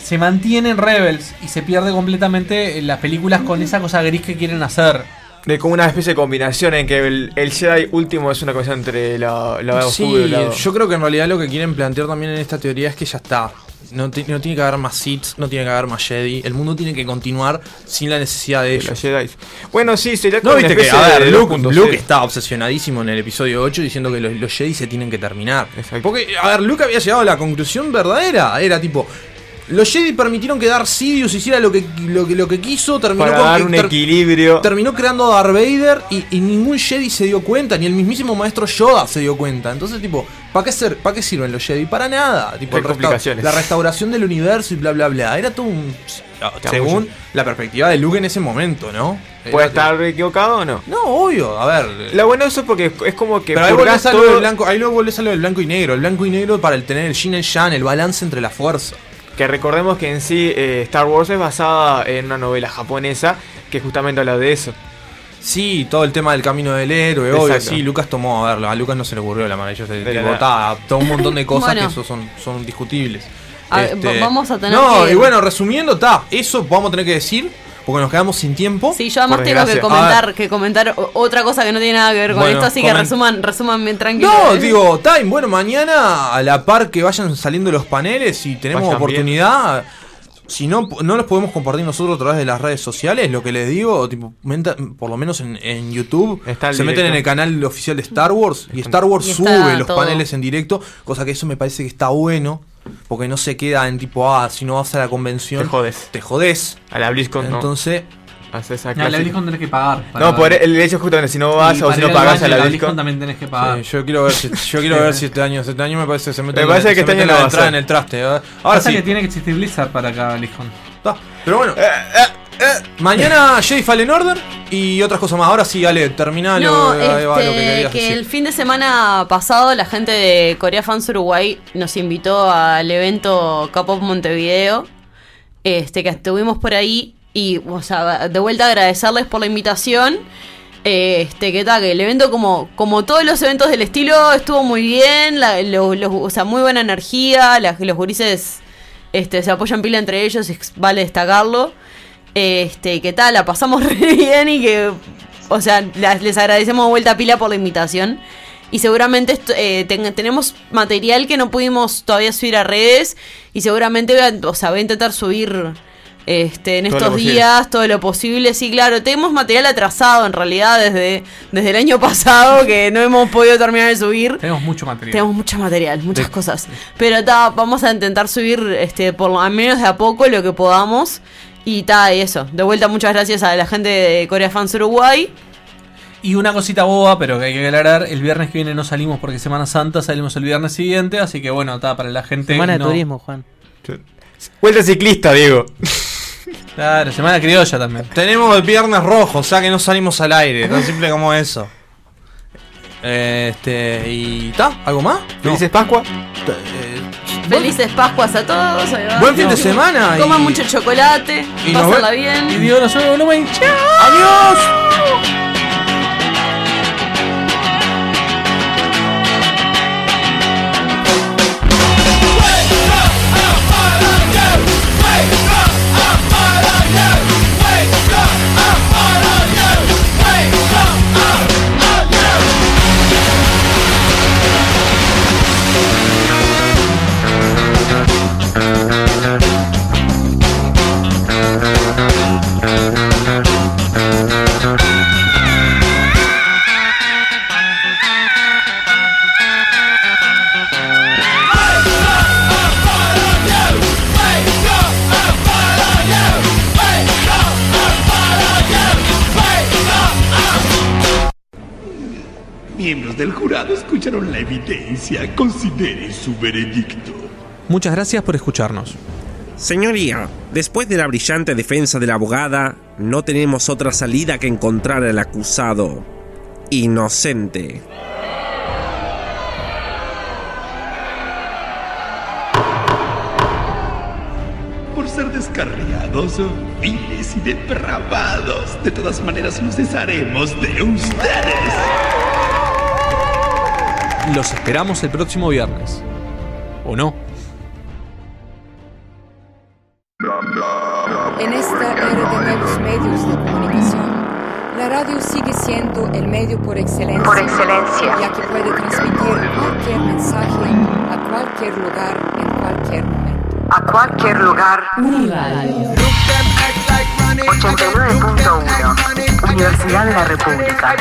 Se mantiene en Rebels y se pierde completamente en las películas con esa cosa gris que quieren hacer. De como una especie de combinación en que el, el Jedi último es una cosa entre la, la Sí, y la... yo creo que en realidad lo que quieren plantear también en esta teoría es que ya está. No, ti- no tiene que haber más Sith, no tiene que haber más Jedi. El mundo tiene que continuar sin la necesidad de ellos. los Jedi. Bueno, sí, sería No, como viste una que, a ver, de Luke, 2.0. Luke está obsesionadísimo en el episodio 8 diciendo que los, los Jedi se tienen que terminar. Porque, a ver, Luke había llegado a la conclusión verdadera. Era tipo, los Jedi permitieron que Darth Sidious hiciera lo que, lo lo que quiso, terminó Para dar un ter- equilibrio. Terminó creando a Darth Vader y, y ningún Jedi se dio cuenta, ni el mismísimo maestro Yoda se dio cuenta. Entonces, tipo, ¿para qué, ser, ¿para qué sirven los Jedi? Para nada. Tipo, resta- la restauración del universo y bla, bla, bla. Era todo un... Qué Según la perspectiva de Luke en ese momento, ¿no? ¿Puede estar equivocado o no? No, obvio, a ver. Lo bueno de eso es porque es como que Pero ahí volvés a lo del blanco, ahí luego volvés a lo del blanco y negro. El blanco y negro para el tener el yin y el yang, el balance entre la fuerza. Que recordemos que en sí eh, Star Wars es basada en una novela japonesa que justamente habla de eso. Sí, todo el tema del camino del héroe, obvio. Sí, Lucas tomó, a ver, a Lucas no se le ocurrió la maravillosa de tipo, un montón de cosas Bueno. que eso son, son discutibles. A va- vamos a tener No, que- y bueno, resumiendo, está, eso vamos a tener que decir, porque nos quedamos sin tiempo. Sí, yo además tengo que comentar, ver, que comentar otra cosa que no tiene nada que ver con Bueno, esto, así que resuman, resuman bien tranquilo. No, ¿eh? digo, Time, bueno, mañana a la par que vayan saliendo los paneles y tenemos Vayan oportunidad, si no, no los podemos compartir nosotros a través de las redes sociales, lo que les digo, tipo, menta- por lo menos en, en YouTube, Está se meten en el canal oficial de Star Wars y Star Wars Y sube los todo. paneles en directo, cosa que eso me parece que está bueno. Porque no se queda en tipo, ah, si no vas a la convención, Te jodes. Te jodes. A la BlizzCon no. Entonces, Haces esa No, la clásica- BlizzCon tenés que pagar. No, por el hecho justamente si no vas o si no pagas a la la BlizzCon. BlizzCon también tenés que pagar. Sí, yo quiero ver si, yo quiero ver si este año, este año me parece que se mete Me parece que este año no va a entrada en el traste. ¿eh? Ahora Pasa sí. que tiene que existir Blizzard para acá, BlizzCon. Está. Pero bueno, mañana Jedi Fallen Order y otras cosas más. Ahora sí, Ale, termina No, va lo que este, querías que, decir. el fin de semana pasado la gente de Corea Fans Uruguay nos invitó al evento K-Pop Montevideo, este, que estuvimos por ahí y, o sea, de vuelta agradecerles por la invitación. Este, que tal, que el evento como, como todos los eventos del estilo estuvo muy bien, la- lo- los- o sea, muy buena energía, la- los gurises este, se apoyan pila entre ellos, y vale destacarlo. Este, ¿qué tal? La pasamos re bien y que, o sea, les agradecemos de vuelta a pila por la invitación. Y seguramente eh, ten- tenemos material que no pudimos todavía subir a redes. Y seguramente voy a, o sea, voy a intentar subir este, en Todo estos días todo lo posible. Sí, claro, tenemos material atrasado en realidad desde, desde el año pasado que no hemos podido terminar de subir. Tenemos mucho material. Tenemos mucho material, muchas De- cosas. Pero ta, vamos a intentar subir este, por lo al menos de a poco lo que podamos. Y ta, y eso. De vuelta, muchas gracias a la gente de Corea Fans Uruguay. Y una cosita boba, pero que hay que aclarar, el viernes que viene no salimos porque Semana Santa, salimos el viernes siguiente, así que bueno, está para la gente. Semana de turismo, Juan. Vuelta ciclista, Diego. Claro, semana criolla también. Tenemos el viernes rojo, o sea que no salimos al aire, tan simple como eso. Este, y ¿está? ¿Algo más? ¿Felices Pascua? Felices Pascuas a todos. ahí va. Buen fin de semana Coman y- mucho chocolate. y nos Pásenla ve- bien. Y Dios nos vemos, volumen. ¡Adiós! Miembros del jurado escucharon la evidencia. Consideren su veredicto. Muchas gracias por escucharnos. Señoría, después de la brillante defensa de la abogada, no tenemos otra salida que encontrar al acusado inocente. Por ser descarriados, viles y depravados. De todas maneras, nos desharemos de ustedes. Los esperamos el próximo viernes. ¿O no? En esta era de nuevos medios de comunicación, la radio sigue siendo el medio por excelencia, Por excelencia. ya que puede transmitir cualquier mensaje a cualquier lugar en cualquier momento. A cualquier lugar. Uniradio. 89.1 Universidad de la República.